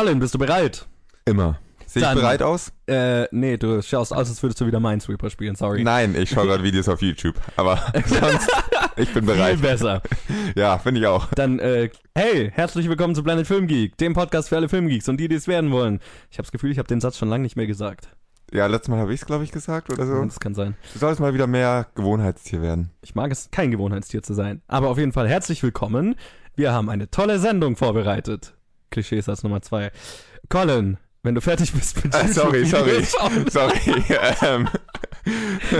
Colin, bist du bereit? Immer. Sehe ich Dann- bereit aus? Äh, nee, du schaust aus, als würdest du wieder Minesweeper spielen, sorry. Nein, ich schaue gerade Videos auf YouTube. Aber sonst, ich bin Viel bereit. besser. Ja, finde ich auch. Dann, äh, hey, herzlich willkommen zu Planet Film Geek, dem Podcast für alle Filmgeeks und die, die es werden wollen. Ich habe das Gefühl, ich habe den Satz schon lange nicht mehr gesagt. Ja, letztes Mal habe ich es, glaube ich, gesagt oder so. Das kann sein. Du sollst mal wieder mehr Gewohnheitstier werden. Ich mag es, kein Gewohnheitstier zu sein. Aber auf jeden Fall herzlich willkommen. Wir haben eine tolle Sendung vorbereitet. Klischeesatz Nummer zwei. Colin, wenn du fertig bist mit Ah, sorry, sorry. Sorry. ähm,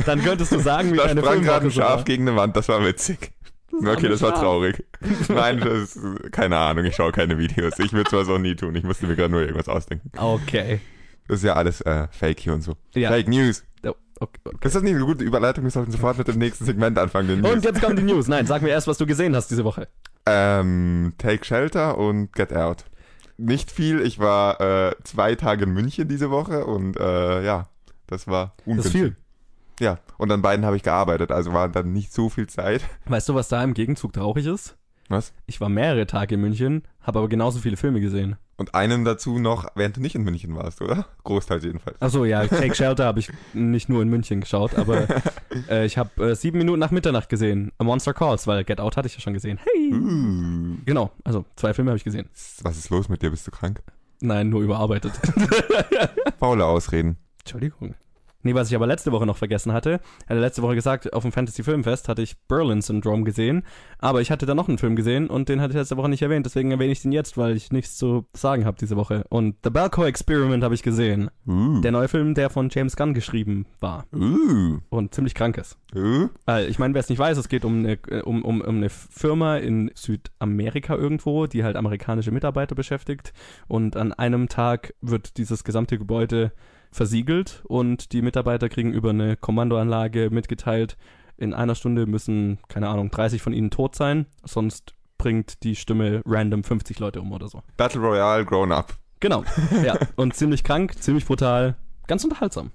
dann könntest du sagen, wie da deine sprang gerade ein so Schaf gegen eine Wand, das war witzig. war Okay, das war traurig. Nein, das ist, keine Ahnung, ich schaue keine Videos. Ich würde sowas auch nie tun. Ich musste mir gerade nur irgendwas ausdenken. Okay. Das ist ja alles äh, Fake hier und so. Ja. Fake News. Oh, okay, okay. Ist das nicht eine gute Überleitung? Wir sollten sofort mit dem nächsten Segment anfangen. Und jetzt kommen die News. Nein, sag mir erst, was du gesehen hast diese Woche. Ähm, Take Shelter und Get Out. Nicht viel. Ich war äh, zwei Tage in München diese Woche und äh, ja, das war Das ist ungünstig. viel. Ja, und an beiden habe ich gearbeitet, also war dann nicht so viel Zeit. Weißt du, was da im Gegenzug traurig ist? Was? Ich war mehrere Tage in München, habe aber genauso viele Filme gesehen. Und einen dazu noch, während du nicht in München warst, oder? Großteils jedenfalls. Achso, ja, Take Shelter habe ich nicht nur in München geschaut, aber äh, ich habe äh, sieben Minuten nach Mitternacht gesehen. A Monster Calls, weil Get Out hatte ich ja schon gesehen. Hey! Uh, Genau, also zwei Filme habe ich gesehen. was ist los mit dir? Bist du krank? Nein, nur überarbeitet. Faule Ausreden. Entschuldigung. Nee, was ich aber letzte Woche noch vergessen hatte, hatte letzte Woche gesagt, auf dem Fantasy Filmfest hatte ich Berlin Syndrome gesehen, aber ich hatte da noch einen Film gesehen und den hatte ich letzte Woche nicht erwähnt, deswegen erwähne ich den jetzt, weil ich nichts zu sagen habe diese Woche. Und The Balco Experiment habe ich gesehen. Uh, Der neue Film, der von James Gunn geschrieben war uh, und ziemlich krank ist. uh. Weil, ich meine, wer es nicht weiß, es geht um eine, äh, um, um, um eine Firma in Südamerika irgendwo, die halt amerikanische Mitarbeiter beschäftigt. Und an einem Tag wird dieses gesamte Gebäude versiegelt und die Mitarbeiter kriegen über eine Kommandoanlage mitgeteilt, in einer Stunde müssen, keine Ahnung, 30 von ihnen tot sein, sonst bringt die Stimme random 50 Leute um oder so. Battle Royale Grown Up. Genau, ja. Und ziemlich krank, ziemlich brutal, ganz unterhaltsam.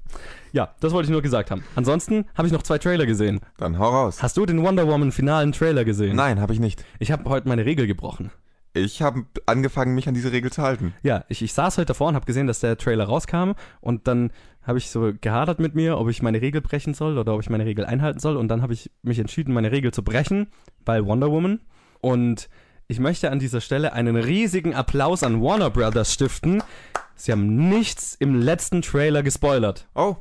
Ja, das wollte ich nur gesagt haben. Ansonsten habe ich noch zwei Trailer gesehen. Dann hau raus. Hast du den Wonder Woman finalen Trailer gesehen? Nein, habe ich nicht. Ich habe heute meine Regel gebrochen. Ich habe angefangen, mich an diese Regel zu halten. Ja, ich, ich saß heute davor und habe gesehen, dass der Trailer rauskam und dann habe ich so gehadert mit mir, ob ich meine Regel brechen soll oder ob ich meine Regel einhalten soll und dann habe ich mich entschieden, meine Regel zu brechen bei Wonder Woman und ich möchte an dieser Stelle einen riesigen Applaus an Warner Brothers stiften. Sie haben nichts im letzten Trailer gespoilert. Oh.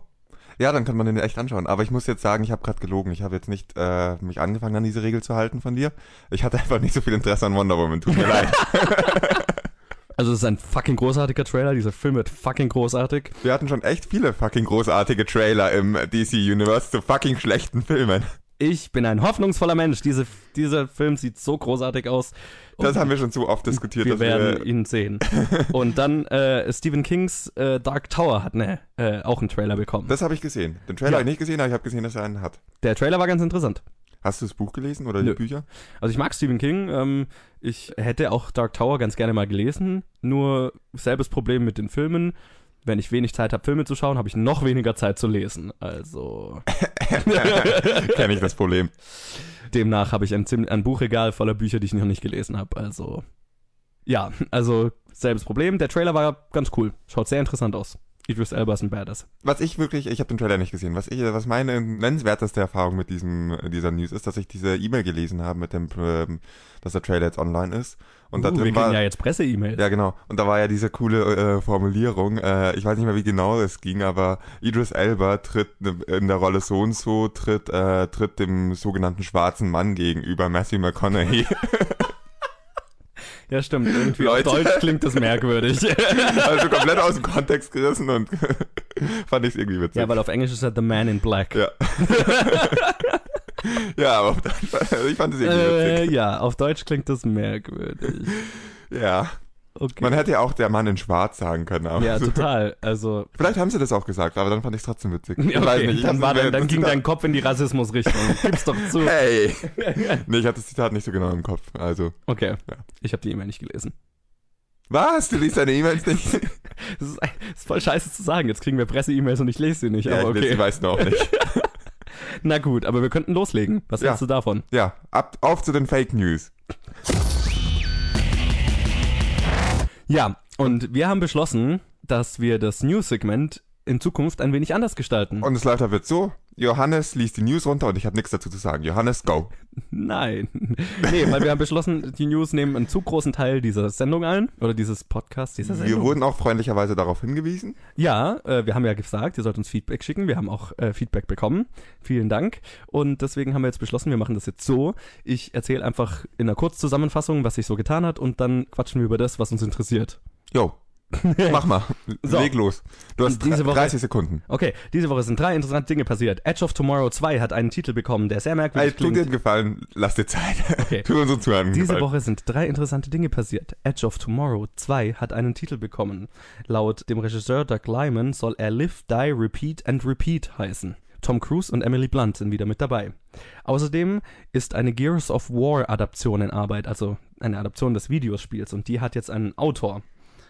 Ja, dann kann man den echt anschauen. Aber ich muss jetzt sagen, ich habe gerade gelogen. Ich habe jetzt nicht äh, mich angefangen, an diese Regel zu halten von dir. Ich hatte einfach nicht so viel Interesse an Wonder Woman. Tut mir leid. Also es ist ein fucking großartiger Trailer, dieser Film wird fucking großartig. Wir hatten schon echt viele fucking großartige Trailer im DC Universe zu fucking schlechten Filmen. Ich bin ein hoffnungsvoller Mensch. Diese, dieser Film sieht so großartig aus. Das Und haben wir schon so oft diskutiert, wir werden wir. ihn sehen. Und dann äh, Stephen Kings äh, Dark Tower hat ne, äh, auch einen Trailer bekommen. Das habe ich gesehen. Den Trailer Ja. habe ich nicht gesehen, aber ich habe gesehen, dass er einen hat. Der Trailer war ganz interessant. Hast du das Buch gelesen oder Nö. die Bücher? Also ich mag Stephen King. Ähm, ich hätte auch Dark Tower ganz gerne mal gelesen. Nur selbes Problem mit den Filmen. Wenn ich wenig Zeit habe, Filme zu schauen, habe ich noch weniger Zeit zu lesen. Also Kenne ich das Problem. demnach habe ich ein, ein Buchregal voller Bücher, die ich noch nicht gelesen habe. Also ja, also selbes Problem. Der Trailer war ganz cool. Schaut sehr interessant aus. Idris Elba ist ein Badass. Was ich wirklich, ich habe den Trailer nicht gesehen. Was ich, was meine nennenswerteste Erfahrung mit diesem dieser News ist, dass ich diese E-Mail gelesen habe mit dem, ähm, dass der Trailer jetzt online ist. Und da uh, wir drin kriegen war, ja jetzt Presse-E-Mails. Ja, genau. Und da war ja diese coole äh, Formulierung. Äh, ich weiß nicht mehr, wie genau es ging, aber Idris Elba tritt in der Rolle so und so, tritt, äh, tritt dem sogenannten schwarzen Mann gegenüber, Matthew McConaughey. Ja, stimmt. Irgendwie Leute. auf Deutsch klingt das merkwürdig. also komplett aus dem Kontext gerissen und fand ich irgendwie witzig. ja, weil auf Englisch ist er The Man in Black. Ja. ja, aber auf Deutsch, ich fand es irgendwie Äh, witzig. ja, auf Deutsch klingt das merkwürdig. Ja. Okay. Man hätte ja auch der Mann in Schwarz sagen können. Aber ja, total. Also, Vielleicht haben sie das auch gesagt, aber dann fand ich es trotzdem witzig. Ich okay, weiß nicht, ich dann, dann, dann ging Zitat- dein Kopf in die Rassismusrichtung. Gib's doch zu. Hey! nee, ich hatte das Zitat nicht so genau im Kopf. Also. Okay, Ja. ich habe die E-Mail nicht gelesen. Was? Du liest deine E-Mails nicht? Das ist, das ist voll scheiße zu sagen. Jetzt kriegen wir Presse-E-Mails und ich lese sie nicht. ja, aber ich okay. die meisten auch nicht. Na gut, aber wir könnten loslegen. Was Ja. hältst du davon? Ja, ab, auf zu den Fake News. Ja, Und wir haben beschlossen, dass wir das News-Segment in Zukunft ein wenig anders gestalten. Und es läuft jetzt so, Johannes liest die News runter und ich habe nichts dazu zu sagen. Johannes, go. Nein. Nee, weil wir haben beschlossen, die News nehmen einen zu großen Teil dieser Sendung ein. Oder dieses Podcasts, dieser Sendung. Wir wurden auch freundlicherweise darauf hingewiesen. Ja, äh, wir haben ja gesagt, ihr sollt uns Feedback schicken. Wir haben auch äh, Feedback bekommen. Vielen Dank. Und deswegen haben wir jetzt beschlossen, wir machen das jetzt so. Ich erzähle einfach in einer Kurzzusammenfassung, was sich so getan hat und dann quatschen wir über das, was uns interessiert. Jo, mach mal. So. Leg los. Du hast Diese Woche- 30 Sekunden. Okay, diese Woche sind drei interessante Dinge passiert. Edge of Tomorrow 2 hat einen Titel bekommen, der sehr merkwürdig dir klingt. einen Gefallen, lass dir Zeit. Okay. tu unseren Zuhörern Diese Gefallen. Woche sind drei interessante Dinge passiert. Edge of Tomorrow 2 hat einen Titel bekommen. Laut dem Regisseur Doug Lyman soll er Live, Die, Repeat and Repeat heißen. Tom Cruise und Emily Blunt sind wieder mit dabei. Außerdem ist eine Gears of War Adaption in Arbeit, also eine Adaption des Videospiels und die hat jetzt einen Autor.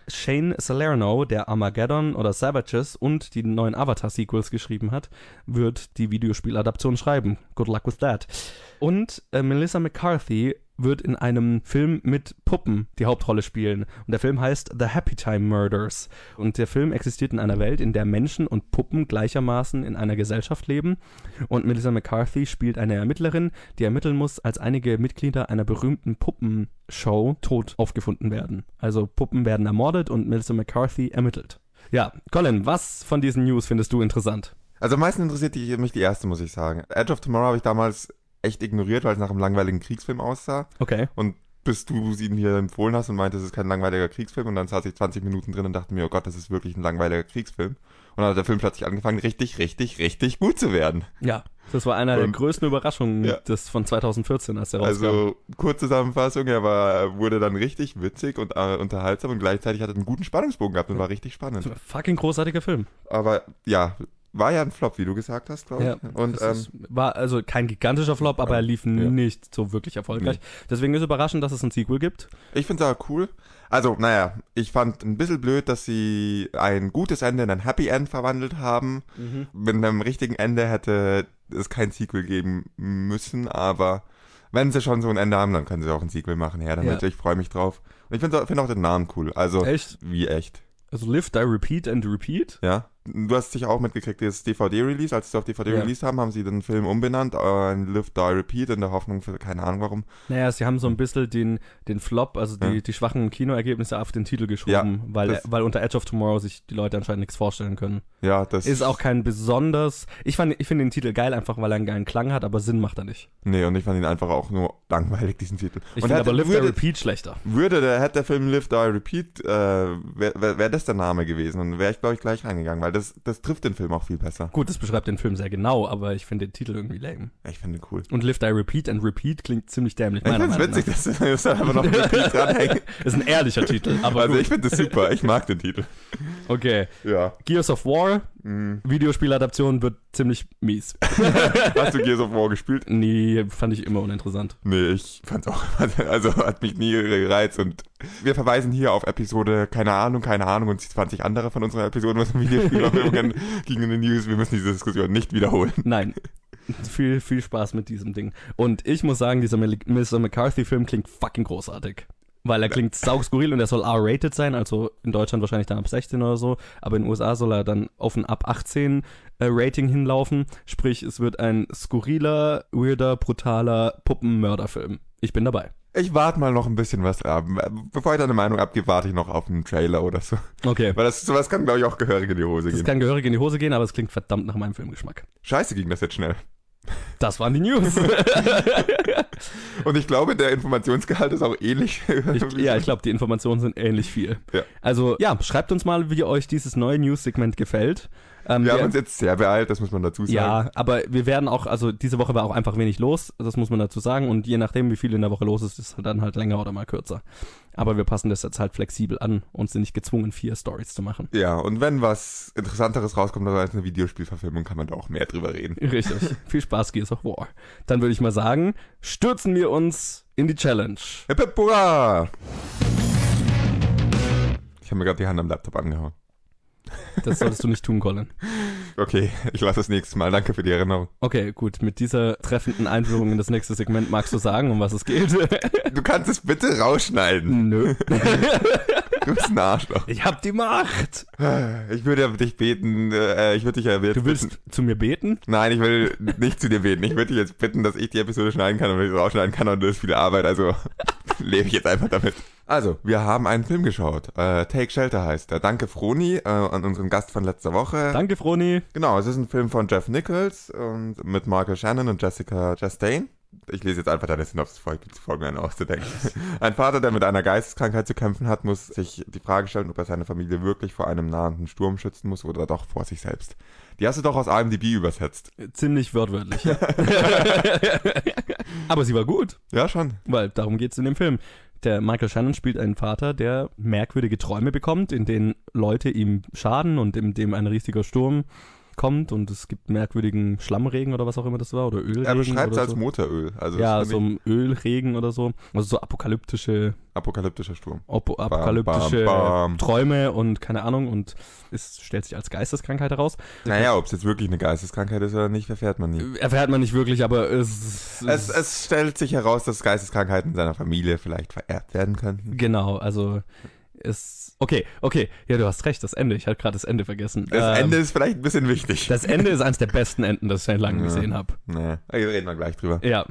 Shane Salerno, der Armageddon oder Savages und die neuen Avatar-Sequels geschrieben hat, wird die Videospieladaption schreiben. Good luck with that. Und äh, Melissa McCarthy wird in einem Film mit Puppen die Hauptrolle spielen. Und der Film heißt The Happy Time Murders. Und der Film existiert in einer Welt, in der Menschen und Puppen gleichermaßen in einer Gesellschaft leben. Und Melissa McCarthy spielt eine Ermittlerin, die ermitteln muss, als einige Mitglieder einer berühmten Puppenshow tot aufgefunden werden. Also Puppen werden ermordet und Melissa McCarthy ermittelt. Ja, Colin, was von diesen News findest du interessant? Also am meisten interessiert mich die erste, muss ich sagen. Edge of Tomorrow habe ich damals echt ignoriert, weil es nach einem langweiligen Kriegsfilm aussah. Okay. Und bis du sie mir empfohlen hast und meinte, es ist kein langweiliger Kriegsfilm und dann saß ich 20 Minuten drin und dachte mir, oh Gott, das ist wirklich ein langweiliger Kriegsfilm. Und dann hat der Film plötzlich angefangen, richtig, richtig, richtig gut zu werden. Ja, das war einer der Und- größten Überraschungen Ja. des von 2014, als der rauskam. Also, Kurzzusammenfassung, er war, er wurde dann richtig witzig und äh, unterhaltsam und gleichzeitig hat er einen guten Spannungsbogen gehabt und war richtig spannend. Fucking großartiger Film. Aber ja, war ja ein Flop, wie du gesagt hast, glaube ich. Ja, und ähm, ist, war also kein gigantischer Flop, aber er lief nicht so wirklich erfolgreich. Deswegen ist überraschend, dass es ein Sequel gibt. ich finde es aber cool. Also, naja, ich fand ein bisschen blöd, dass sie ein gutes Ende in ein Happy End verwandelt haben. Mit einem richtigen Ende hätte es kein Sequel geben müssen, aber wenn sie schon so ein Ende haben, dann können sie auch ein Sequel machen. Ja, damit Ja. ich freue mich drauf. Und ich finde find auch den Namen cool. Also, Echt? wie echt. Also Live, Die, Repeat and Repeat. Ja. Du hast sicher auch mitgekriegt, das DVD-Release, als sie es auf DVD Ja. released haben, haben sie den Film umbenannt, äh, in Live, Die, Repeat, in der Hoffnung für, keine Ahnung warum. Naja, sie haben so ein bisschen den, den Flop, also die, Ja. die schwachen Kinoergebnisse auf den Titel geschoben, Ja, weil, weil unter Edge of Tomorrow sich die Leute anscheinend nichts vorstellen können. Ja, das Ist auch kein besonders. Ich, fand- ich finde den Titel geil, einfach weil er einen geilen Klang hat, aber Sinn macht er nicht. Nee, und ich fand ihn einfach auch nur langweilig, diesen Titel. Ich und finde aber Live, Die, Repeat schlechter. würde der, hätte der Film Live, Die, Repeat, äh, wäre wär, wär das der Name gewesen, dann wäre ich, glaube ich, gleich reingegangen, weil das, das trifft den Film auch viel besser. Gut, das beschreibt den Film sehr genau, aber ich finde den Titel irgendwie lame. Ich finde ihn cool. Und Live, Die, Repeat and Repeat klingt ziemlich dämlich. Ich finde es witzig, dass dass da einfach noch ein Repeat dranhängt. nach. Ist ein ehrlicher Titel, aber Also gut. ich finde das super, ich mag den Titel. Okay. Ja. Gears of War, Mhm. Videospieladaption wird ziemlich mies. Hast du Gears of War gespielt? Nee, fand ich immer uninteressant. Nee, ich fand's auch, also hat mich nie gereizt und wir verweisen hier auf Episode, keine Ahnung, keine Ahnung und 20 andere von unseren Episoden, was um Videospielverfilmungen gegen die News, wir müssen diese Diskussion nicht wiederholen. Nein. viel, viel Spaß mit diesem Ding. Und ich muss sagen, dieser Mr. McCarthy-Film klingt fucking großartig. Weil er klingt saugskurril und er soll R-rated sein, also in Deutschland wahrscheinlich dann ab 16 oder so, aber in den USA soll er dann auf ein ab 18 äh, Rating hinlaufen. Sprich, es wird ein skurriler, weirder, brutaler Puppenmörderfilm. Ich bin dabei. Ich warte mal noch ein bisschen was ab. Bevor ich deine Meinung abgebe, warte ich noch auf einen Trailer oder so. Okay. Weil das, sowas kann, glaube ich, auch gehörig in die Hose Das gehen. kann gehörig in die Hose gehen, aber es klingt verdammt nach meinem Filmgeschmack. Scheiße ging das jetzt schnell. Das waren die News. Und ich glaube, der Informationsgehalt ist auch ähnlich. Ich, ja, ich glaube, die Informationen sind ähnlich viel. Ja. Also, ja, schreibt uns mal, wie euch dieses neue News-Segment gefällt. Ähm, Wir haben wir- uns jetzt sehr beeilt, das muss man dazu sagen. ja, aber wir werden auch, also diese Woche war auch einfach wenig los, das muss man dazu sagen. Und je nachdem, wie viel in der Woche los ist, ist es dann halt länger oder mal kürzer. Aber wir passen das jetzt halt flexibel an und sind nicht gezwungen, vier Stories zu machen. Ja, und wenn was Interessanteres rauskommt als eine Videospielverfilmung, kann man da auch mehr drüber reden. Richtig. viel Spaß, Gears of War. Dann würde ich mal sagen, stürzen wir uns in die Challenge. Hip hip hurra! Ich habe mir gerade die Hand am Laptop angehauen. Das solltest du nicht tun, Colin. Okay, ich lasse das nächste Mal. Danke für die Erinnerung. Okay, gut. Mit dieser treffenden Einführung in das nächste Segment magst du sagen, um was es geht? Du kannst es bitte rausschneiden. Nö. Du bist ein Arschloch. Ich hab die Macht. Ich würde ja dich beten, äh, ich würde dich ja jetzt Du willst bitten. zu mir beten? Nein, ich will nicht zu dir beten. Ich würde dich jetzt bitten, dass ich die Episode schneiden kann und wenn ich es rausschneiden kann und das ist viel Arbeit, also lebe ich jetzt einfach damit. Also, wir haben einen Film geschaut. Äh, Take Shelter heißt er. Danke Froni äh, an unseren Gast von letzter Woche. Danke, Froni. Genau, es ist ein Film von Jeff Nichols und mit Michael Shannon und Jessica Chastain. Ich lese jetzt einfach deine Synopsis vor, ich folge mir einen auszudenken. Ein Vater, der mit einer Geisteskrankheit zu kämpfen hat, muss sich die Frage stellen, ob er seine Familie wirklich vor einem nahenden Sturm schützen muss oder doch vor sich selbst. Die hast du doch aus IMDb übersetzt. Ziemlich wörtwörtlich. Ja. Aber sie war gut, Ja, schon. weil darum geht's in dem Film. Der Michael Shannon spielt einen Vater, der merkwürdige Träume bekommt, in denen Leute ihm schaden und in dem ein riesiger Sturm kommt und es gibt merkwürdigen Schlammregen oder was auch immer das war oder Ölregen. Er beschreibt es als so. Motoröl. Also ja, so ein Ölregen oder so. Also so apokalyptische, apokalyptischer Sturm. op apokalyptische bam, bam. Träume und keine Ahnung und es stellt sich als Geisteskrankheit heraus. Naja, ob es jetzt wirklich eine Geisteskrankheit ist oder nicht, erfährt man nie. Erfährt man nicht wirklich, aber es, Es, es stellt sich heraus, dass Geisteskrankheiten in seiner Familie vielleicht vererbt werden könnten. Genau, also es. Okay, okay, ja, du hast recht, das Ende. Ich hatte gerade das Ende vergessen. Das Ähm, Ende ist vielleicht ein bisschen wichtig. Das Ende ist eines der besten Enden, das ich seit langem Ja. gesehen habe. Nee, reden wir gleich drüber. Ja.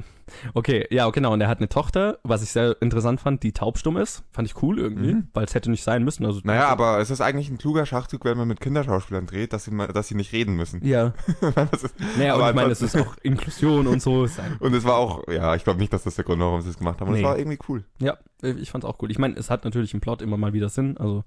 Okay, ja, genau. Und er hat eine Tochter, was ich sehr interessant fand, die taubstumm ist. Fand ich cool irgendwie, Mhm. weil es hätte nicht sein müssen. Also, Naja, aber es ist eigentlich ein kluger Schachzug, wenn man mit Kinderschauspielern dreht, dass sie, mal, dass sie nicht reden müssen. Ja. Ist- Naja, und aber ich meine, es ist auch Inklusion und so. Und es war auch, ja, ich glaube nicht, dass das der Grund war, warum sie es gemacht haben. Aber es Nee. war irgendwie cool. ja, ich fand's auch cool. Ich meine, es hat natürlich im Plot immer mal wieder Sinn. Also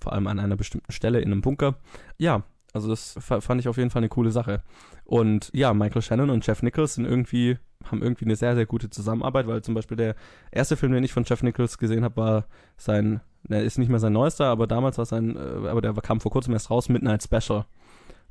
vor allem an einer bestimmten Stelle in einem Bunker. Ja, also das fa- fand ich auf jeden Fall eine coole Sache. Und ja, Michael Shannon und Jeff Nichols sind irgendwie, haben irgendwie eine sehr, sehr gute Zusammenarbeit, weil zum Beispiel der erste Film, den ich von Jeff Nichols gesehen habe, war sein, der ist nicht mehr sein neuester, aber damals war sein, äh, aber der kam vor kurzem erst raus, Midnight Special.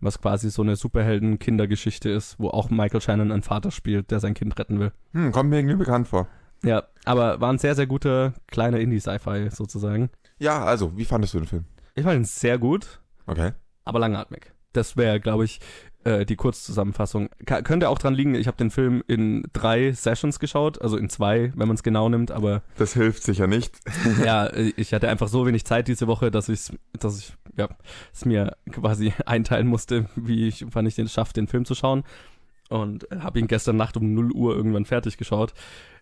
Was quasi so eine Superhelden-Kindergeschichte ist, wo auch Michael Shannon einen Vater spielt, der sein Kind retten will. Hm, kommt mir irgendwie bekannt vor. Ja, aber war ein sehr, sehr guter kleiner Indie-Sci-Fi sozusagen. Ja, also, wie fandest du den Film? Ich fand ihn sehr gut, Okay. Aber langatmig. Das wäre, glaube ich, äh, die Kurzzusammenfassung. Ka könnte auch dran liegen, ich habe den Film in drei Sessions geschaut, also in zwei, wenn man es genau nimmt, aber Das hilft sicher nicht. ja, äh, ich hatte einfach so wenig Zeit diese Woche, dass ich dass ich ja, es mir quasi einteilen musste, wie ich wann ich den schaffe, den Film zu schauen und habe ihn gestern Nacht um 0 Uhr irgendwann fertig geschaut.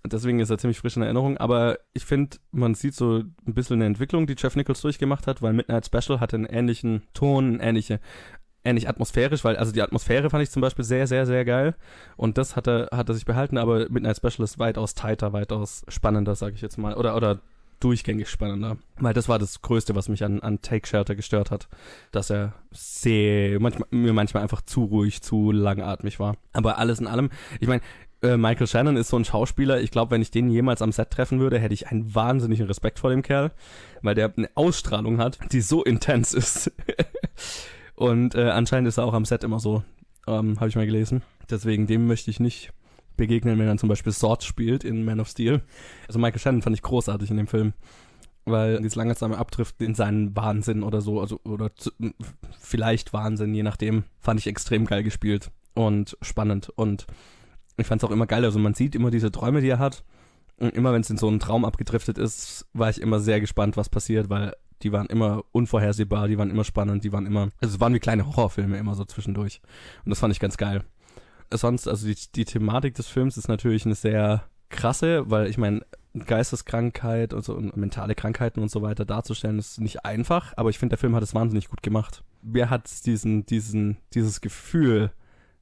Deswegen ist er ziemlich frisch in Erinnerung, aber ich finde, man sieht so ein bisschen eine Entwicklung, die Jeff Nichols durchgemacht hat, weil Midnight Special hatte einen ähnlichen Ton, ähnliche ähnlich atmosphärisch, weil also die Atmosphäre fand ich zum Beispiel sehr, sehr, sehr geil. Und das hat er, hat er sich behalten, aber Midnight Special ist weitaus tighter, weitaus spannender, sage ich jetzt mal, oder, oder durchgängig spannender, weil das war das Größte, was mich an, an Take Shelter gestört hat, dass er sehr, manchmal, mir manchmal einfach zu ruhig, zu langatmig war, aber alles in allem, ich meine, äh, Michael Shannon ist so ein Schauspieler, ich glaube, wenn ich den jemals am Set treffen würde, hätte ich einen wahnsinnigen Respekt vor dem Kerl, weil der eine Ausstrahlung hat, die so intens ist. Und äh, anscheinend ist er auch am Set immer so, ähm, habe ich mal gelesen. Deswegen dem möchte ich nicht begegnen, wenn er zum Beispiel Sword spielt in Man of Steel. Also Michael Shannon fand ich großartig in dem Film, weil dieses langsame Abdriften in seinen Wahnsinn oder so, also oder zu, vielleicht Wahnsinn, je nachdem, fand ich extrem geil gespielt und spannend und ich fand es auch immer geil. Also man sieht immer diese Träume, die er hat. Und immer wenn es in so einen Traum abgedriftet ist, war ich immer sehr gespannt, was passiert, weil die waren immer unvorhersehbar, die waren immer spannend, die waren immer, also es waren wie kleine Horrorfilme immer so zwischendurch. Und das fand ich ganz geil. Sonst, also die, die Thematik des Films ist natürlich eine sehr krasse, weil ich meine, Geisteskrankheit und, so, und mentale Krankheiten und so weiter darzustellen, ist nicht einfach, aber ich finde, der Film hat es wahnsinnig gut gemacht. Mir hat diesen, diesen, dieses Gefühl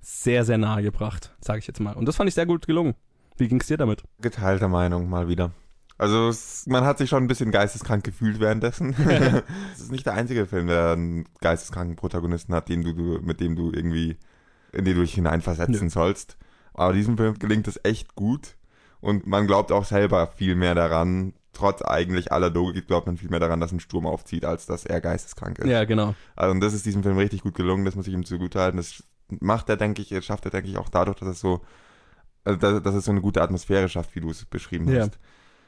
sehr, sehr nahe gebracht, sage ich jetzt mal. Und das fand ich sehr gut gelungen. Wie ging's dir damit? Geteilter Meinung mal wieder. Also es, man hat sich schon ein bisschen geisteskrank gefühlt währenddessen. Es ist nicht der einzige Film, der einen geisteskranken Protagonisten hat, den du, du mit dem du irgendwie, in den du dich hineinversetzen Nö. sollst. Aber diesem Film gelingt es echt gut und man glaubt auch selber viel mehr daran. Trotz eigentlich aller Logik glaubt man viel mehr daran, dass ein Sturm aufzieht, als dass er geisteskrank ist. Ja, genau. Also und das ist diesem Film richtig gut gelungen, das muss ich ihm zugutehalten. Das macht er, denke ich, schafft er, denke ich, auch dadurch, dass es so, also dass, dass es so eine gute Atmosphäre schafft, wie du es beschrieben Ja. hast.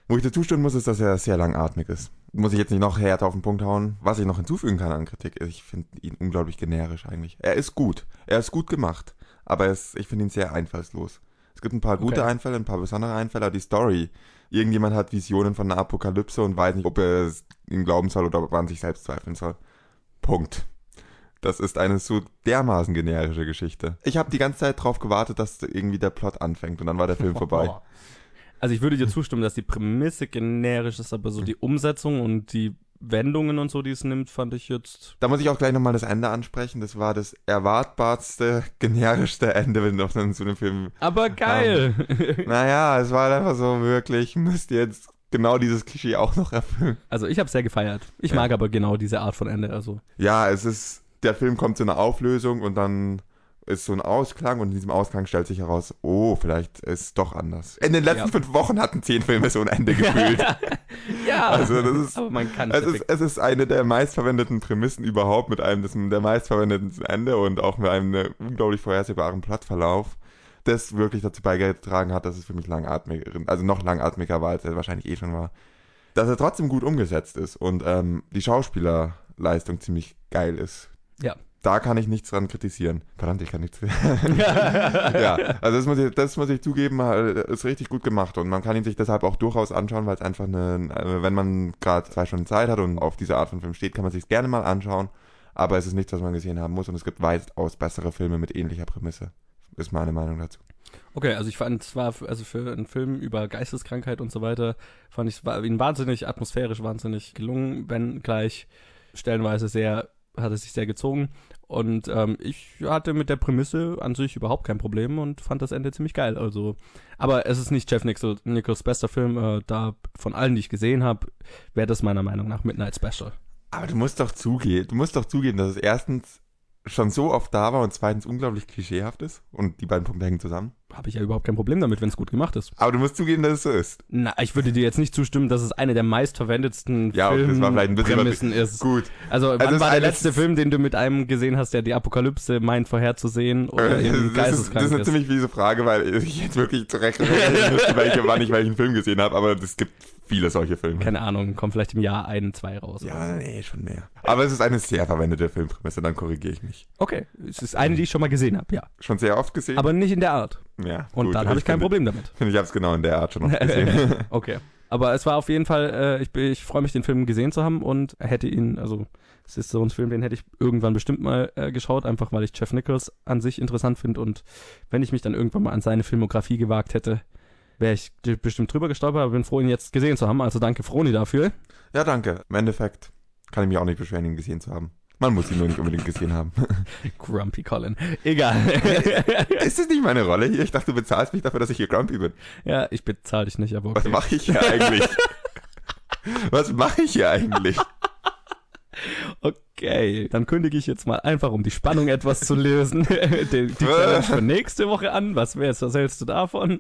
Wo ich dir zustimmen muss, ist, dass er sehr langatmig ist. Muss ich jetzt nicht noch härter auf den Punkt hauen. Was ich noch hinzufügen kann an Kritik, ist, ich finde ihn unglaublich generisch eigentlich. Er ist gut. Er ist gut gemacht. Aber es, ich finde ihn sehr einfallslos. Es gibt ein paar gute Okay. Einfälle, ein paar besondere Einfälle, aber die Story. Irgendjemand hat Visionen von einer Apokalypse und weiß nicht, ob er es ihm glauben soll oder ob er an sich selbst zweifeln soll. Punkt. Das ist eine so dermaßen generische Geschichte. Ich habe die ganze Zeit drauf gewartet, dass irgendwie der Plot anfängt und dann war der Film vorbei. Also ich würde dir zustimmen, dass die Prämisse generisch ist, aber so die Umsetzung und die Wendungen und so, die es nimmt, fand ich jetzt. Da muss ich auch gleich nochmal das Ende ansprechen. Das war das erwartbarste, generischste Ende, wenn du auf so einem Film Aber geil! Naja, es war einfach so wirklich, müsst ihr jetzt genau dieses Klischee auch noch erfüllen. also ich habe sehr gefeiert. Ich Ja. mag aber genau diese Art von Ende. Also Ja, es ist, der Film kommt zu einer Auflösung und dann ist so ein Ausklang und in diesem Ausklang stellt sich heraus, oh, vielleicht ist es doch anders. In den letzten Ja. fünf Wochen hatten zehn Filme so ein Ende gefühlt. ja, Also das ist- aber man kann es, ist, es ist eine der meistverwendeten Prämissen überhaupt mit einem des, der meistverwendeten Ende und auch mit einem äh, unglaublich vorhersehbaren Plotverlauf, das wirklich dazu beigetragen hat, dass es für mich langatmig, also noch langatmiger war, als er wahrscheinlich eh schon war. Dass er trotzdem gut umgesetzt ist und ähm, die Schauspielerleistung ziemlich geil ist. Ja. Da kann ich nichts dran kritisieren. Verdammt, ich kann nichts. ja, also das muss ich, das muss ich zugeben, äh, ist richtig gut gemacht und man kann ihn sich deshalb auch durchaus anschauen, weil es einfach eine, äh, wenn man gerade zwei Stunden Zeit hat und auf diese Art von Film steht, kann man sich gerne mal anschauen. Aber es ist nichts, was man gesehen haben muss und es gibt weitaus bessere Filme mit ähnlicher Prämisse. Ist meine Meinung dazu. Okay, also ich fand es war also für einen Film über Geisteskrankheit und so weiter, fand ich es ihn wahnsinnig atmosphärisch, wahnsinnig gelungen, wenn gleich stellenweise sehr, hat es sich sehr gezogen. Und ähm, ich hatte mit der Prämisse an sich überhaupt kein Problem und fand das Ende ziemlich geil. Also, aber es ist nicht Jeff Nichol- Nichols bester Film. Äh, da von allen, die ich gesehen habe, wäre das meiner Meinung nach Midnight Special. Aber du musst doch zugeben, du musst doch zugeben, dass es erstens schon so oft da war und zweitens unglaublich klischeehaft ist und die beiden Punkte hängen zusammen. Habe ich ja überhaupt kein Problem damit, wenn es gut gemacht ist. Aber du musst zugeben, dass es so ist. Na, ich würde dir jetzt nicht zustimmen, dass es eine der meistverwendetsten Ja, okay, das war vielleicht ein bisschen Filmprämissen ist. Gut. Also, wann es ist war der letzte Film, den du mit einem gesehen hast, der die Apokalypse meint vorherzusehen oder Äh, eben das, ist, das ist eine ziemlich fiese Frage, weil ich jetzt wirklich zurecht welche, wann ich welchen Film gesehen habe, aber es gibt viele solche Filme. Keine Ahnung, kommt vielleicht im Jahr ein, zwei raus. Ja, nee, schon mehr. Aber es ist eine sehr verwendete Filmprämisse, dann korrigiere ich mich. Okay, es ist eine, die ich schon mal gesehen habe, ja. Schon sehr oft gesehen? Aber nicht in der Art. ja, Und gut, dann habe ich kein finde- Problem damit. Finde ich, habe es genau in der Art schon oft gesehen. okay. Aber es war auf jeden Fall, äh, ich, ich freue mich, den Film gesehen zu haben und hätte ihn, also es ist so ein Film, den hätte ich irgendwann bestimmt mal äh, geschaut, einfach weil ich Jeff Nichols an sich interessant finde und wenn ich mich dann irgendwann mal an seine Filmografie gewagt hätte, wäre ich bestimmt drüber gestolpert, aber bin froh, ihn jetzt gesehen zu haben. Also danke Froni dafür. ja, danke. Im Endeffekt kann ich mich auch nicht beschweren, ihn gesehen zu haben. Man muss ihn nur nicht unbedingt gesehen haben. Grumpy Colin. Egal. ist das nicht meine Rolle hier? Ich dachte, du bezahlst mich dafür, dass ich hier grumpy bin. ja, ich bezahle dich nicht, aber okay. Was mache ich hier eigentlich? Was mache ich hier eigentlich? Okay, dann kündige ich jetzt mal einfach, um die Spannung etwas zu lösen, die, die Challenge für nächste Woche an. Was wär's, was hältst du davon?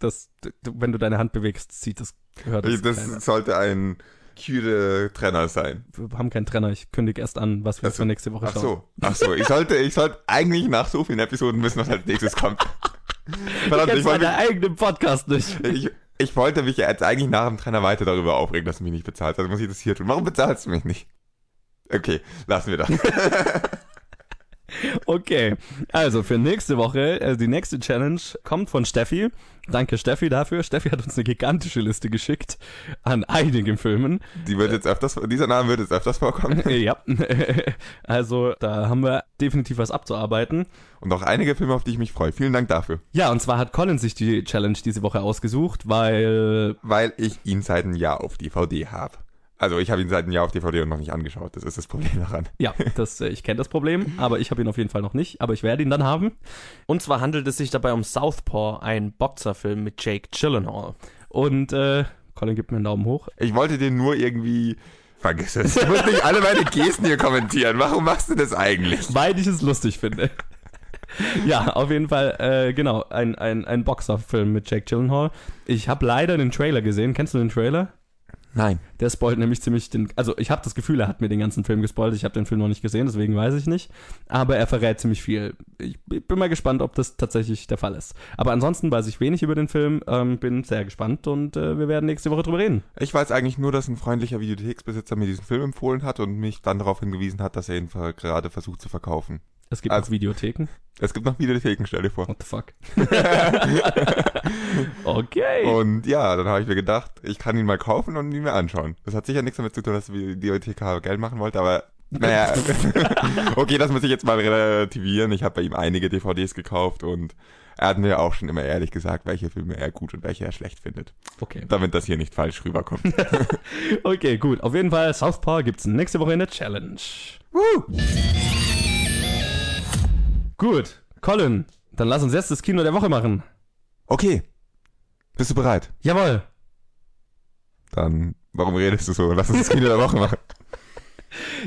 Das, wenn du deine Hand bewegst, zieht das, hört das, Das keiner. sollte ein cute Trenner sein. Wir haben keinen Trenner, ich kündige erst an, was wir Ach so. für nächste Woche Ach schauen. so, ach so. Ich sollte, ich sollte eigentlich nach so vielen Episoden wissen, was als nächstes kommt. Verdammt, ich wollte, deinen eigenen Podcast nicht. ich, ich wollte mich jetzt eigentlich nach dem Trainer weiter darüber aufregen, dass du mich nicht bezahlst. Also muss ich das hier tun. Warum bezahlst du mich nicht? Okay, lassen wir das. Okay, also für nächste Woche, äh, die nächste Challenge kommt von Steffi. Danke Steffi dafür. Steffi hat uns eine gigantische Liste geschickt an einigen Filmen. Die wird jetzt öfters, dieser Name wird jetzt öfters vorkommen. ja, also da haben wir definitiv was abzuarbeiten. Und auch einige Filme, auf die ich mich freue. Vielen Dank dafür. Ja, und zwar hat Colin sich die Challenge diese Woche ausgesucht, weil Weil ich ihn seit einem Jahr auf DVD habe. Also ich habe ihn seit einem Jahr auf DVD und noch nicht angeschaut. Das ist das Problem daran. Ja, das, äh, ich kenne das Problem, aber ich habe ihn auf jeden Fall noch nicht, aber ich werde ihn dann haben. Und zwar handelt es sich dabei um Southpaw, ein Boxerfilm mit Jake Gyllenhaal. Und äh, Colin gibt mir einen Daumen hoch. Ich wollte den nur irgendwie... Vergiss es. Du musst nicht alle meine Gesten hier kommentieren. Warum machst du das eigentlich? Weil ich es lustig finde. ja, auf jeden Fall, äh, genau, ein, ein, ein Boxerfilm mit Jake Gyllenhaal. Ich habe leider den Trailer gesehen. Kennst du den Trailer? Nein. Der spoilt nämlich ziemlich den. Also, ich habe das Gefühl, er hat mir den ganzen Film gespoilt. Ich habe den Film noch nicht gesehen, deswegen weiß ich nicht. Aber er verrät ziemlich viel. Ich bin mal gespannt, ob das tatsächlich der Fall ist. Aber ansonsten weiß ich wenig über den Film, ähm, bin sehr gespannt und äh, wir werden nächste Woche drüber reden. Ich weiß eigentlich nur, dass ein freundlicher Videotheksbesitzer mir diesen Film empfohlen hat und mich dann darauf hingewiesen hat, dass er ihn gerade versucht zu verkaufen. Es gibt Also- auch Videotheken. Es gibt noch Videotheken, stell dir vor. What the fuck? okay. Und ja, dann habe ich mir gedacht, ich kann ihn mal kaufen und ihn mir anschauen. Das hat sicher nichts damit zu tun, dass die Videothek Geld machen wollte, aber naja. okay, das muss ich jetzt mal relativieren. Ich habe bei ihm einige DVDs gekauft und er hat mir auch schon immer ehrlich gesagt, welche Filme er gut und welche er schlecht findet. okay. Damit das hier nicht falsch rüberkommt. Okay, gut. Auf jeden Fall, Southpaw gibt's nächste Woche in der Challenge. Gut. Colin, dann lass uns jetzt das Kino der Woche machen. Okay. Bist du bereit? Jawohl. Dann, warum redest du so? Lass uns das Kino der Woche machen.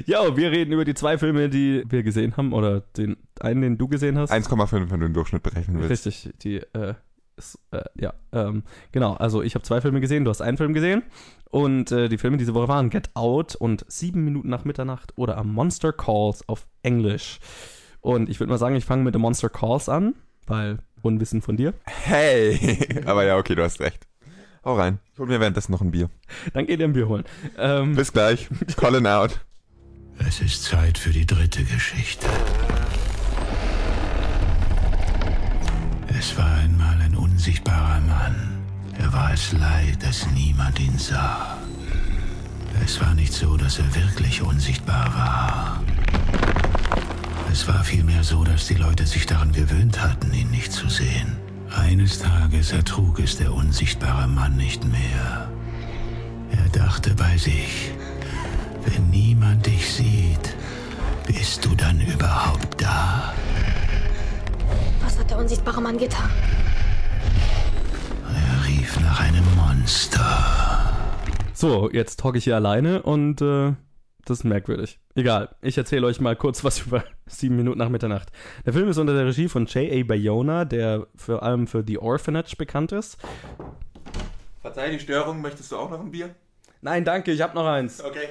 Ja, wir reden über die zwei Filme, die wir gesehen haben, oder den einen, den du gesehen hast. 1,5, wenn du den Durchschnitt berechnen willst. Richtig, die, äh, ist, äh, ja, ähm, genau, also ich habe zwei Filme gesehen, du hast einen Film gesehen und äh, die Filme diese Woche waren Get Out und Sieben Minuten nach Mitternacht oder A Monster Calls auf Englisch. Und ich würde mal sagen, ich fange mit The Monster Calls an, weil Unwissen von dir. Hey! Aber ja, okay, du hast recht. Hau rein. Ich hol mir währenddessen noch ein Bier. Dann geht ihr ein Bier holen. Ähm, Bis gleich. Colin out. Es ist Zeit für die dritte Geschichte. Es war einmal ein unsichtbarer Mann. Er war es leid, dass niemand ihn sah. Es war nicht so, dass er wirklich unsichtbar war. Es war vielmehr so, dass die Leute sich daran gewöhnt hatten, ihn nicht zu sehen. Eines Tages ertrug es der unsichtbare Mann nicht mehr. Er dachte bei sich, wenn niemand dich sieht, bist du dann überhaupt da? Was hat der unsichtbare Mann getan? Er rief nach einem Monster. so, jetzt hocke ich hier alleine und äh, das ist merkwürdig. Egal, ich erzähle euch mal kurz was über Sieben Minuten nach Mitternacht. Der Film ist unter der Regie von J.A. Bayona, der vor allem für The Orphanage bekannt ist. Verzeih die Störung, möchtest du auch noch ein Bier? Nein, danke, ich habe noch eins. Okay.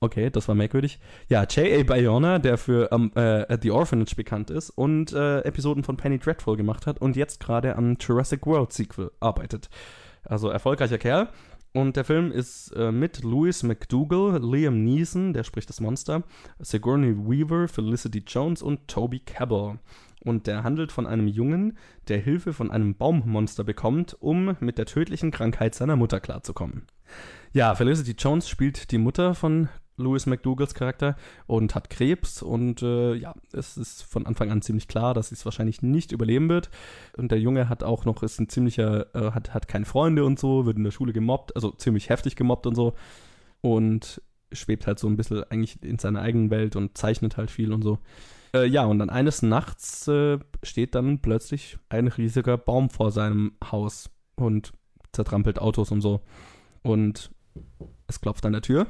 Okay, das war merkwürdig. Ja, J.A. Bayona, der für ähm, äh, The Orphanage bekannt ist und äh, Episoden von Penny Dreadful gemacht hat und jetzt gerade am Jurassic World Sequel arbeitet. Also erfolgreicher Kerl. Und der Film ist äh, mit Louis McDougall, Liam Neeson, der spricht das Monster, Sigourney Weaver, Felicity Jones und Toby Cabell. Und der handelt von einem Jungen, der Hilfe von einem Baummonster bekommt, um mit der tödlichen Krankheit seiner Mutter klarzukommen. Ja, Felicity Jones spielt die Mutter von Louis McDougalls Charakter und hat Krebs und äh, ja, es ist von Anfang an ziemlich klar, dass sie es wahrscheinlich nicht überleben wird. Und der Junge hat auch noch, ist ein ziemlicher, äh, hat, hat keine Freunde und so, wird in der Schule gemobbt, also ziemlich heftig gemobbt und so. Und schwebt halt so ein bisschen eigentlich in seiner eigenen Welt und zeichnet halt viel und so. Äh, ja, und dann eines Nachts äh, steht dann plötzlich ein riesiger Baum vor seinem Haus und zertrampelt Autos und so. Und es klopft an der Tür.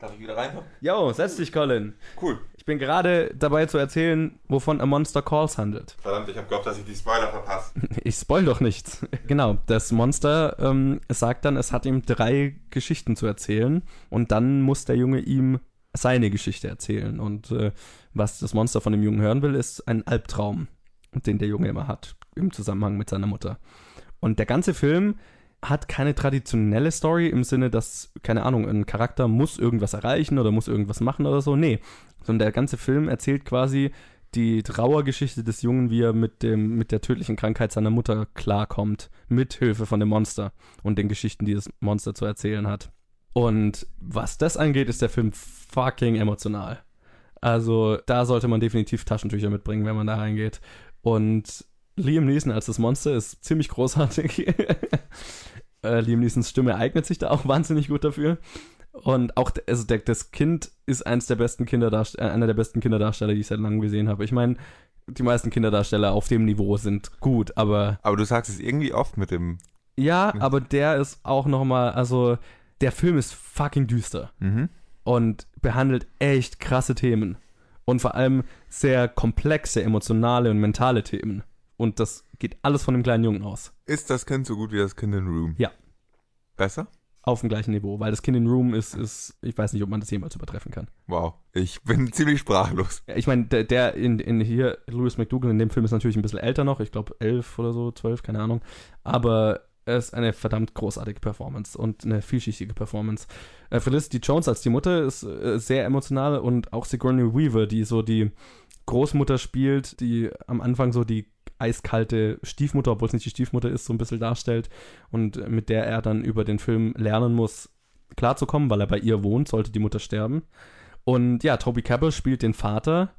Darf ich wieder reinkommen? Jo, setz dich, Colin. Cool. Ich bin gerade dabei zu erzählen, wovon A Monster Calls handelt. Verdammt, ich hab gehofft, dass ich die Spoiler verpasse. Ich spoil doch nichts. Genau, das Monster ähm, sagt dann, es hat ihm drei Geschichten zu erzählen und dann muss der Junge ihm seine Geschichte erzählen. Und äh, was das Monster von dem Jungen hören will, ist ein Albtraum, den der Junge immer hat im Zusammenhang mit seiner Mutter. Und der ganze Film hat keine traditionelle Story im Sinne, dass, keine Ahnung, ein Charakter muss irgendwas erreichen oder muss irgendwas machen oder so. Nee, sondern der ganze Film erzählt quasi die Trauergeschichte des Jungen, wie er mit, dem, mit der tödlichen Krankheit seiner Mutter klarkommt, mit Hilfe von dem Monster und den Geschichten, die das Monster zu erzählen hat. Und was das angeht, ist der Film fucking emotional. Also da sollte man definitiv Taschentücher mitbringen, wenn man da reingeht. Und Liam Neeson als das Monster ist ziemlich großartig. äh, Liam Neesons Stimme eignet sich da auch wahnsinnig gut dafür. Und auch, also der, das Kind ist eins der besten Kinderdarsteller, äh, einer der besten Kinderdarsteller, die ich seit langem gesehen habe. Ich meine, die meisten Kinderdarsteller auf dem Niveau sind gut, aber Aber du sagst es irgendwie oft mit dem. ja, aber der ist auch nochmal, also der Film ist fucking düster Mhm. und behandelt echt krasse Themen. Und vor allem sehr komplexe, emotionale und mentale Themen. Und das geht alles von dem kleinen Jungen aus. Ist das Kind so gut wie das Kind in Room? Ja. Besser? Auf dem gleichen Niveau. Weil das Kind in Room ist, ist, ich weiß nicht, ob man das jemals übertreffen kann. Wow. Ich bin ziemlich sprachlos. Ja, Ich meine, der, der in, in hier, Louis McDougall in dem Film ist natürlich ein bisschen älter noch. Ich glaube elf oder so, zwölf, keine Ahnung. Aber es ist eine verdammt großartige Performance und eine vielschichtige Performance. Äh, Felicity Jones als die Mutter ist äh, sehr emotional und auch Sigourney Weaver, die so die Großmutter spielt, die am Anfang so die eiskalte Stiefmutter, obwohl es nicht die Stiefmutter ist, so ein bisschen darstellt und äh, mit der er dann über den Film lernen muss, klarzukommen, weil er bei ihr wohnt, sollte die Mutter sterben. Und ja, Toby Cabell spielt den Vater,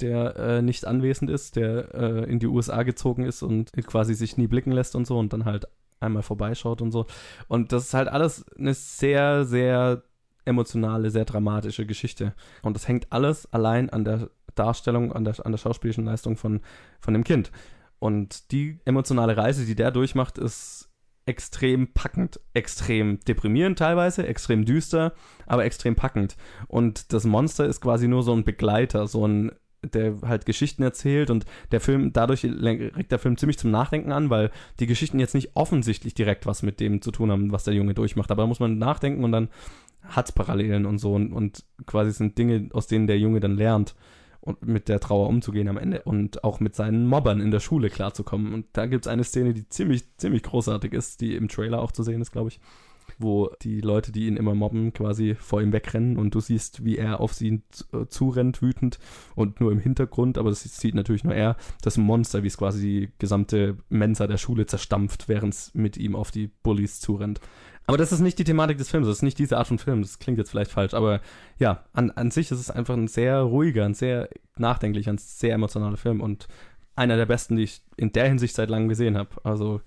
der äh, nicht anwesend ist, der äh, in die USA gezogen ist und quasi sich nie blicken lässt und so und dann halt einmal vorbeischaut und so. Und das ist halt alles eine sehr, sehr emotionale, sehr dramatische Geschichte. Und das hängt alles allein an der Darstellung, an der, an der schauspielischen Leistung von, von dem Kind. Und die emotionale Reise, die der durchmacht, ist extrem packend, extrem deprimierend teilweise, extrem düster, aber extrem packend. Und das Monster ist quasi nur so ein Begleiter, so ein der halt Geschichten erzählt und der Film, dadurch regt der Film ziemlich zum Nachdenken an, weil die Geschichten jetzt nicht offensichtlich direkt was mit dem zu tun haben, was der Junge durchmacht. Aber da muss man nachdenken und dann hat es Parallelen und so und, und quasi sind Dinge, aus denen der Junge dann lernt und mit der Trauer umzugehen am Ende und auch mit seinen Mobbern in der Schule klarzukommen. Und da gibt es eine Szene, die ziemlich, ziemlich großartig ist, die im Trailer auch zu sehen ist, glaube ich, wo die Leute, die ihn immer mobben, quasi vor ihm wegrennen und du siehst, wie er auf sie äh, zurennt, wütend und nur im Hintergrund, aber das sieht natürlich nur er, das Monster, wie es quasi die gesamte Mensa der Schule zerstampft, während es mit ihm auf die Bullies zurennt. Aber das ist nicht die Thematik des Films, das ist nicht diese Art von Film, das klingt jetzt vielleicht falsch, aber ja, an, an sich ist es einfach ein sehr ruhiger, ein sehr nachdenklicher, ein sehr emotionaler Film und einer der besten, die ich in der Hinsicht seit langem gesehen habe. Also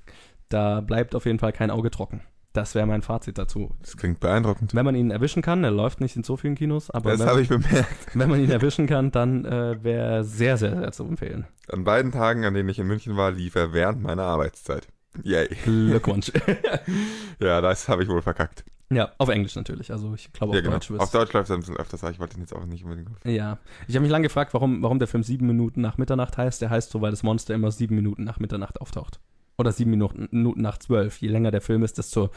da bleibt auf jeden Fall kein Auge trocken. Das wäre mein Fazit dazu. Das klingt beeindruckend. Wenn man ihn erwischen kann, er läuft nicht in so vielen Kinos, aber Das wenn, habe ich bemerkt. wenn man ihn erwischen kann, dann äh, wäre er sehr, sehr, sehr zu empfehlen. An beiden Tagen, an denen ich in München war, lief er während meiner Arbeitszeit. Yay. Glückwunsch. Ja, das habe ich wohl verkackt. ja, auf Englisch natürlich. Also ich glaube auf ja, genau. Deutsch Auf Deutsch läuft es ein bisschen öfters, ich wollte ihn jetzt auch nicht unbedingt auf. Ja, ich habe mich lange gefragt, warum, warum der Film sieben Minuten nach Mitternacht heißt. Der heißt so, weil das Monster immer sieben Minuten nach Mitternacht auftaucht. Oder sieben Minuten, Minuten nach zwölf. Je länger der Film ist, desto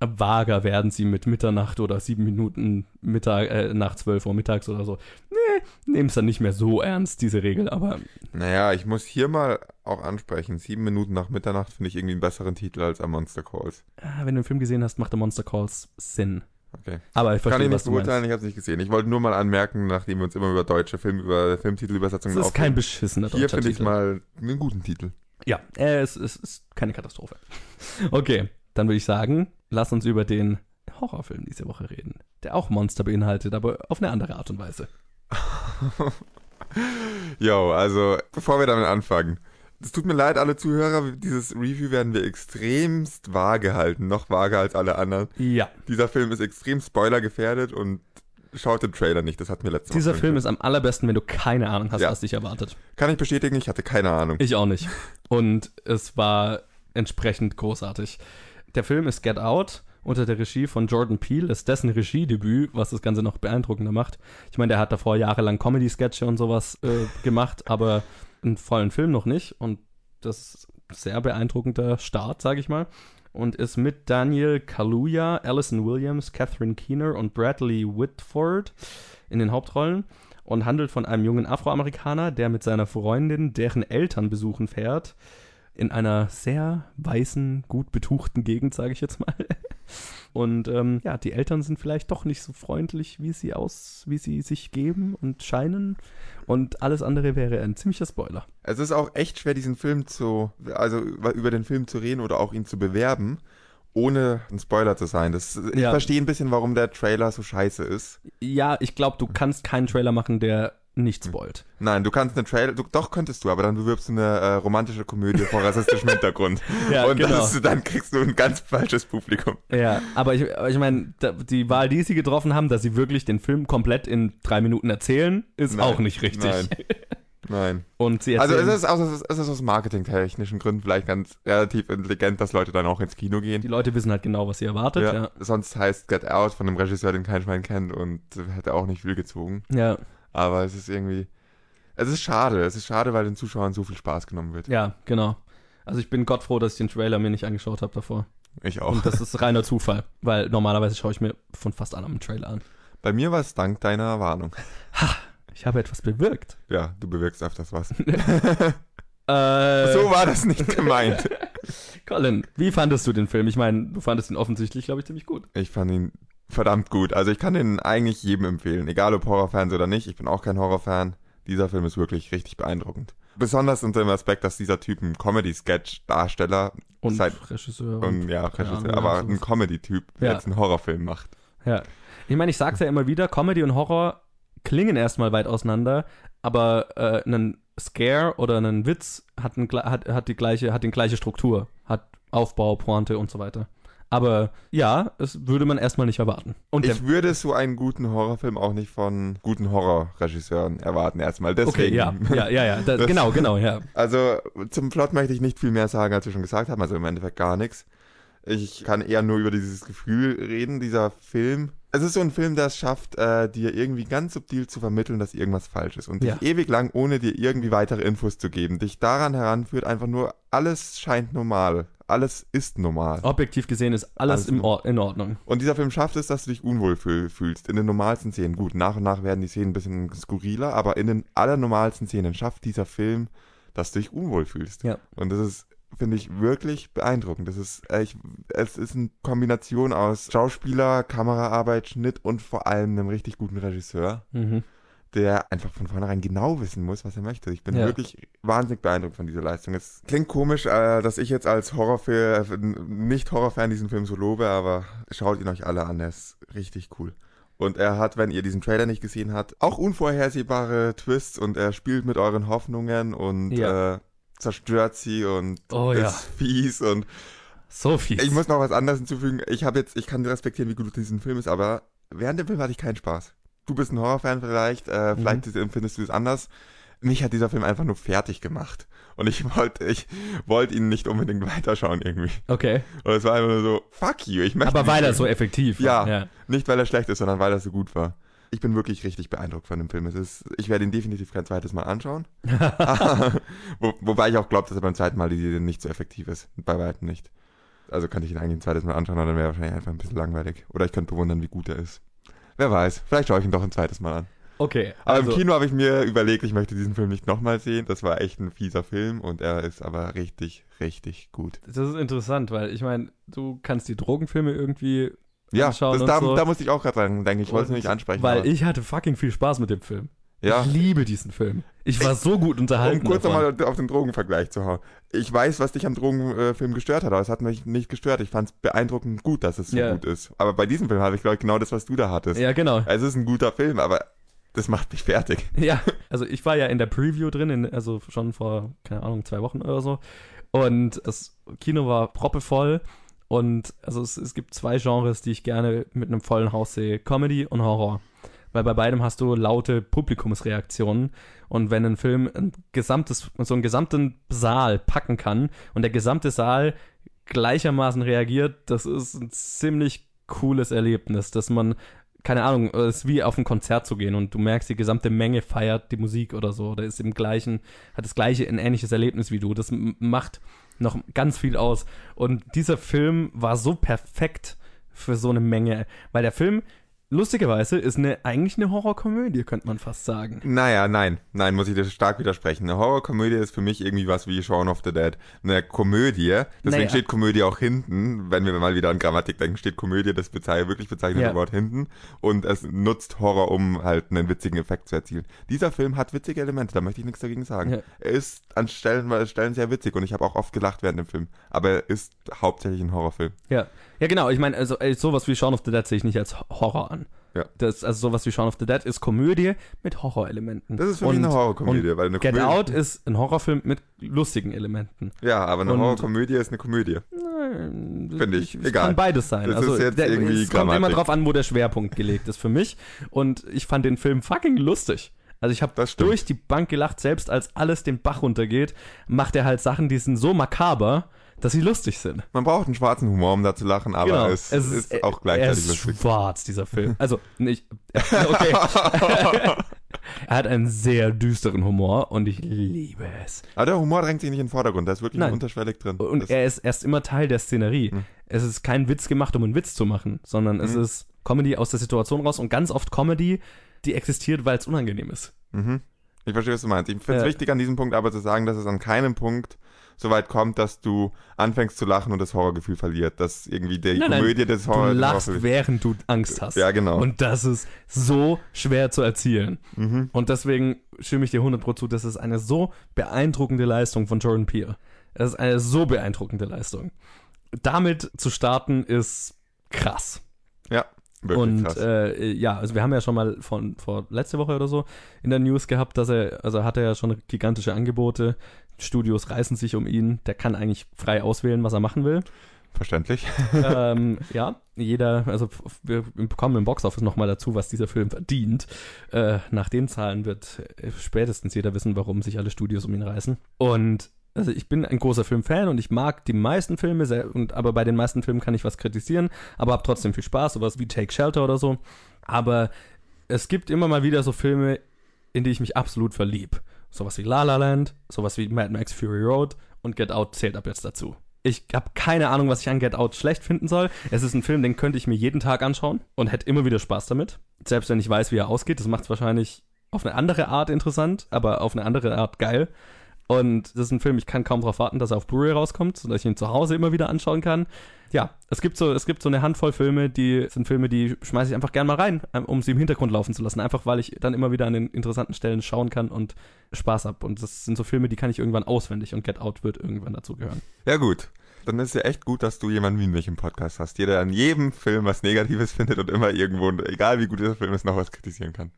vager werden sie mit Mitternacht oder sieben Minuten Mittag, äh, nach zwölf Uhr mittags oder so. Nee, nehmen es dann nicht mehr so ernst, diese Regel. Aber Naja, ich muss hier mal auch ansprechen. Sieben Minuten nach Mitternacht finde ich irgendwie einen besseren Titel als A Monster Calls. äh, wenn du den Film gesehen hast, macht der Monster Calls Sinn. Okay. Aber ich Kann verstehe, ich was nicht beurteilen, ich habe es nicht gesehen. Ich wollte nur mal anmerken, nachdem wir uns immer über deutsche Film, über Filmtitelübersetzungen Das ist kein aufregen. beschissener Hier finde ich mal einen guten Titel. Ja, äh, es, es ist keine Katastrophe. Okay, dann würde ich sagen, lass uns über den Horrorfilm diese Woche reden, der auch Monster beinhaltet, aber auf eine andere Art und Weise. Jo, also bevor wir damit anfangen. Es tut mir leid, alle Zuhörer, dieses Review werden wir extremst vage halten, noch vager als alle anderen. Ja. Dieser Film ist extrem spoilergefährdet und schaut den Trailer nicht, das hat mir letztes Dieser Mal Film ist am allerbesten, wenn du keine Ahnung hast, Ja. was dich erwartet. Kann ich bestätigen, ich hatte keine Ahnung. Ich auch nicht. Und es war entsprechend großartig. Der Film ist Get Out unter der Regie von Jordan Peele, ist dessen Regiedebüt, was das Ganze noch beeindruckender macht. Ich meine, der hat davor jahrelang Comedy-Sketche und sowas äh, gemacht, aber einen vollen Film noch nicht. Und das ist ein sehr beeindruckender Start, sage ich mal. Und ist mit Daniel Kaluuya, Alison Williams, Catherine Keener und Bradley Whitford in den Hauptrollen und handelt von einem jungen Afroamerikaner, der mit seiner Freundin deren Eltern besuchen fährt. In einer sehr weißen, gut betuchten Gegend, sage ich jetzt mal. Und ähm, ja, die Eltern sind vielleicht doch nicht so freundlich, wie sie aus, wie sie sich geben und scheinen. Und alles andere wäre ein ziemlicher Spoiler. Es ist auch echt schwer, diesen Film zu, also über den Film zu reden oder auch ihn zu bewerben, ohne ein Spoiler zu sein. Das, ich Ja. verstehe ein bisschen, warum der Trailer so scheiße ist. Ja, ich glaube, du kannst keinen Trailer machen, der nicht spoilt. Nein, du kannst einen Trailer, du, doch könntest du, aber dann bewirbst du eine äh, romantische Komödie vor rassistischem Hintergrund. Ja, Und genau. das, dann kriegst du ein ganz falsches Publikum. Ja, aber ich, aber ich meine, die Wahl, die sie getroffen haben, dass sie wirklich den Film komplett in drei Minuten erzählen, ist Nein, auch nicht richtig. Nein. Nein. Und sie Also es ist, aus, es ist aus marketingtechnischen Gründen vielleicht ganz relativ intelligent, dass Leute dann auch ins Kino gehen. die Leute wissen halt genau, was sie erwartet. Ja. Ja. Sonst heißt Get Out von einem Regisseur, den kein Schwein kennt und hätte auch nicht viel gezogen. ja, Aber es ist irgendwie. Es ist schade. Es ist schade, weil den Zuschauern so viel Spaß genommen wird. ja, genau. Also ich bin Gott froh, dass ich den Trailer mir nicht angeschaut habe davor. Ich auch. Und das ist reiner Zufall, weil normalerweise schaue ich mir von fast allem einen Trailer an. Bei mir war es dank deiner Warnung. Ich habe etwas bewirkt. Ja, du bewirkst öfters was. Äh, So war das nicht gemeint. Colin, wie fandest du den Film? Ich meine, du fandest ihn offensichtlich, glaube ich, ziemlich gut. Ich fand ihn verdammt gut. Also ich kann den eigentlich jedem empfehlen, egal ob Horrorfans oder nicht. Ich bin auch kein Horrorfan. Dieser Film ist wirklich richtig beeindruckend. Besonders unter dem Aspekt, dass dieser Typ ein Comedy-Sketch-Darsteller Und Seit- Regisseur. und ja, keine Regisseur, Ahnung, aber ja, ein. Comedy-Typ, Ja. der jetzt einen Horrorfilm macht. Ja. Ich meine, ich sag's ja immer wieder, Comedy und Horror klingen erstmal weit auseinander, aber äh, ein Scare oder ein Witz hat, ein, hat, hat, die gleiche, hat die gleiche Struktur, hat Aufbau, Pointe und so weiter. Aber ja, das würde man erstmal nicht erwarten. Und Ich würde so einen guten Horrorfilm auch nicht von guten Horrorregisseuren erwarten erstmal. okay, Deswegen. ja, ja, ja, ja, da, Das- genau, genau, ja. Also zum Plot möchte ich nicht viel mehr sagen, als wir schon gesagt haben. Also im Endeffekt gar nichts. Ich kann eher nur über dieses Gefühl reden, dieser Film. Es ist so ein Film, der es schafft, äh, dir irgendwie ganz subtil zu vermitteln, dass irgendwas falsch ist. Und Ja. dich ewig lang, ohne dir irgendwie weitere Infos zu geben, dich daran heranführt, einfach nur, alles scheint normal. Alles ist normal. Objektiv gesehen ist alles, Alles im Or in Ordnung. Und dieser Film schafft es, dass du dich unwohl fühl fühlst. In den normalsten Szenen. Gut, nach und nach werden die Szenen ein bisschen skurriler, aber in den allernormalsten Szenen schafft dieser Film, dass du dich unwohl fühlst. Ja. Und das ist, finde ich, wirklich beeindruckend. Das ist, ich, es ist eine Kombination aus Schauspieler, Kameraarbeit, Schnitt und vor allem einem richtig guten Regisseur, Mhm. Der einfach von vornherein genau wissen muss, was er möchte. Ich bin Ja. wirklich wahnsinnig beeindruckt von dieser Leistung. Es klingt komisch, äh, dass ich jetzt als Horrorfilm, nicht Horrorfan diesen Film so lobe, aber schaut ihn euch alle an, er ist richtig cool. Und er hat, wenn ihr diesen Trailer nicht gesehen habt, auch unvorhersehbare Twists und er spielt mit euren Hoffnungen und Ja. äh, zerstört sie und Oh ist ja. fies und So viel. ich muss noch was anderes hinzufügen. Ich habe jetzt, ich kann respektieren, wie gut diesen Film ist, aber während dem Film hatte ich keinen Spaß. Du bist ein Horrorfan vielleicht, äh, Mhm. vielleicht empfindest du es anders. Mich hat dieser Film einfach nur fertig gemacht. Und ich wollte, ich wollte ihn nicht unbedingt weiterschauen irgendwie. okay. Und es war einfach nur so, fuck you, ich möchte Aber weil er so effektiv Ja. war. Ja. Nicht, weil er schlecht ist, sondern weil er so gut war. Ich bin wirklich richtig beeindruckt von dem Film. Es ist, ich werde ihn definitiv kein zweites Mal anschauen. Wo, wobei ich auch glaube, dass er beim zweiten Mal die Idee nicht so effektiv ist. Bei weitem nicht. Also könnte ich ihn eigentlich ein zweites Mal anschauen, aber dann wäre er wahrscheinlich einfach ein bisschen langweilig. Oder ich könnte bewundern, wie gut er ist. Wer weiß, vielleicht schaue ich ihn doch ein zweites Mal an. Okay. Aber also, im Kino habe ich mir überlegt, ich möchte diesen Film nicht nochmal sehen. Das war echt ein fieser Film und er ist aber richtig, richtig gut. Das ist interessant, weil ich meine, du kannst die Drogenfilme irgendwie Ja, anschauen und da, so. da musste ich auch gerade dran denken. Ich wollte es nicht ansprechen. Weil aber- ich hatte fucking viel Spaß mit dem Film. Ja. Ich liebe diesen Film. Ich war so gut unterhalten. Um kurz nochmal auf den Drogenvergleich zu hauen. Ich weiß, was dich am Drogenfilm gestört hat, aber es hat mich nicht gestört. Ich fand es beeindruckend gut, dass es so Ja. gut ist. Aber bei diesem Film habe ich, glaube ich, genau das, was du da hattest. Ja, genau. Es ist ein guter Film, aber das macht mich fertig. Ja, also ich war ja in der Preview drin, in, also schon vor, keine Ahnung, zwei Wochen oder so. Und das Kino war proppevoll. Und also es, es gibt zwei Genres, die ich gerne mit einem vollen Haus sehe: Comedy und Horror. Weil bei beidem hast du laute Publikumsreaktionen. Und wenn ein Film ein gesamtes, so einen gesamten Saal packen kann und der gesamte Saal gleichermaßen reagiert, das ist ein ziemlich cooles Erlebnis, dass man keine Ahnung, es ist wie auf ein Konzert zu gehen und du merkst, die gesamte Menge feiert die Musik oder so, oder ist im gleichen, hat das gleiche, ein ähnliches Erlebnis wie du. Das macht noch ganz viel aus. Und dieser Film war so perfekt für so eine Menge, weil der Film, lustigerweise, ist eine, eigentlich eine Horrorkomödie, könnte man fast sagen. Naja, nein. Nein, muss ich dir stark widersprechen. Eine Horrorkomödie ist für mich irgendwie was wie Shaun of the Dead. Eine Komödie, deswegen Naja. steht Komödie auch hinten. Wenn wir mal wieder an Grammatik denken, steht Komödie, das bezeichnet, wirklich bezeichnete Ja. Wort hinten. Und es nutzt Horror, um halt einen witzigen Effekt zu erzielen. Dieser Film hat witzige Elemente, da möchte ich nichts dagegen sagen. Ja. Er ist an Stellen, Stellen sehr witzig und ich habe auch oft gelacht während dem Film. Aber er ist hauptsächlich ein Horrorfilm. Ja, ja genau. Ich meine, also sowas wie Shaun of the Dead sehe ich nicht als Horror an. Ja. Das, also sowas wie Shaun of the Dead ist Komödie mit Horrorelementen. Das ist für mich eine Horrorkomödie, und weil eine Get Komödie- Out ist ein Horrorfilm mit lustigen Elementen. Ja, aber eine Und- Horrorkomödie ist eine Komödie. Nein, Finde ich. Es Egal. kann beides sein. Das also ist jetzt der, irgendwie es kommt immer drauf an, wo der Schwerpunkt gelegt ist für mich. Und ich fand den Film fucking lustig. Also ich habe durch die Bank gelacht, selbst als alles den Bach runtergeht, macht er halt Sachen, die sind so makaber, dass sie lustig sind. Man braucht einen schwarzen Humor, um da zu lachen, aber Genau. es, ist, auch Er gleichzeitig ist lustig. schwarz, dieser Film. Also, nicht. Okay. er hat einen sehr düsteren Humor und ich liebe es. Aber der Humor drängt sich nicht in den Vordergrund, da ist wirklich Nein. unterschwellig drin. Und das, er ist erst immer Teil der Szenerie. Hm. Es ist kein Witz gemacht, um einen Witz zu machen, sondern es Mhm. ist Comedy aus der Situation raus und ganz oft Comedy, die existiert, weil es unangenehm ist. mhm. Ich verstehe, was du meinst. Ich finde es Ja. wichtig an diesem Punkt aber zu sagen, dass es an keinem Punkt so weit kommt, dass du anfängst zu lachen und das Horrorgefühl verliert. Dass irgendwie die Nein, nein, Komödie des Du Horror lachst, Horror- während du Angst hast. Ja, genau. Und das ist so schwer zu erzielen. Mhm. Und deswegen stimme ich dir 100% zu, das ist eine so beeindruckende Leistung von Jordan Peele. Es ist eine so beeindruckende Leistung. Damit zu starten ist krass. Ja, wirklich und krass. äh, ja, also wir haben ja schon mal von vor letzte Woche oder so in der News gehabt, dass er, also hat er ja schon gigantische Angebote. Studios reißen sich um ihn. Der kann eigentlich frei auswählen, was er machen will. Verständlich. ähm, ja, jeder, also wir bekommen im Boxoffice nochmal dazu, was dieser Film verdient. Äh, nach den Zahlen wird äh, spätestens jeder wissen, warum sich alle Studios um ihn reißen. Und also ich bin ein großer Filmfan und ich mag die meisten Filme, sehr, und, aber bei den meisten Filmen kann ich was kritisieren, aber habe trotzdem viel Spaß, sowas wie Take Shelter oder so. Aber es gibt immer mal wieder so Filme, in die ich mich absolut verlieb. Sowas wie La La Land, sowas wie Mad Max Fury Road und Get Out zählt ab jetzt dazu. Ich habe keine Ahnung, was ich an Get Out schlecht finden soll. Es ist ein Film, den könnte ich mir jeden Tag anschauen und hätte immer wieder Spaß damit. Selbst wenn ich weiß, wie er ausgeht. Das macht es wahrscheinlich auf eine andere Art interessant, aber auf eine andere Art geil. Und das ist ein Film, ich kann kaum darauf warten, dass er auf Blu-ray rauskommt, sodass ich ihn zu Hause immer wieder anschauen kann. Ja, es gibt so, es gibt so eine Handvoll Filme, die sind Filme, die schmeiße ich einfach gern mal rein, ähm, um sie im Hintergrund laufen zu lassen. Einfach weil ich dann immer wieder an den interessanten Stellen schauen kann und Spaß habe. Und das sind so Filme, die kann ich irgendwann auswendig und Get Out wird irgendwann dazu gehören. Ja, gut. Dann ist es ja echt gut, dass du jemanden wie mich im Podcast hast, der an jedem Film was Negatives findet und immer irgendwo, egal wie gut dieser Film ist, noch was kritisieren kann.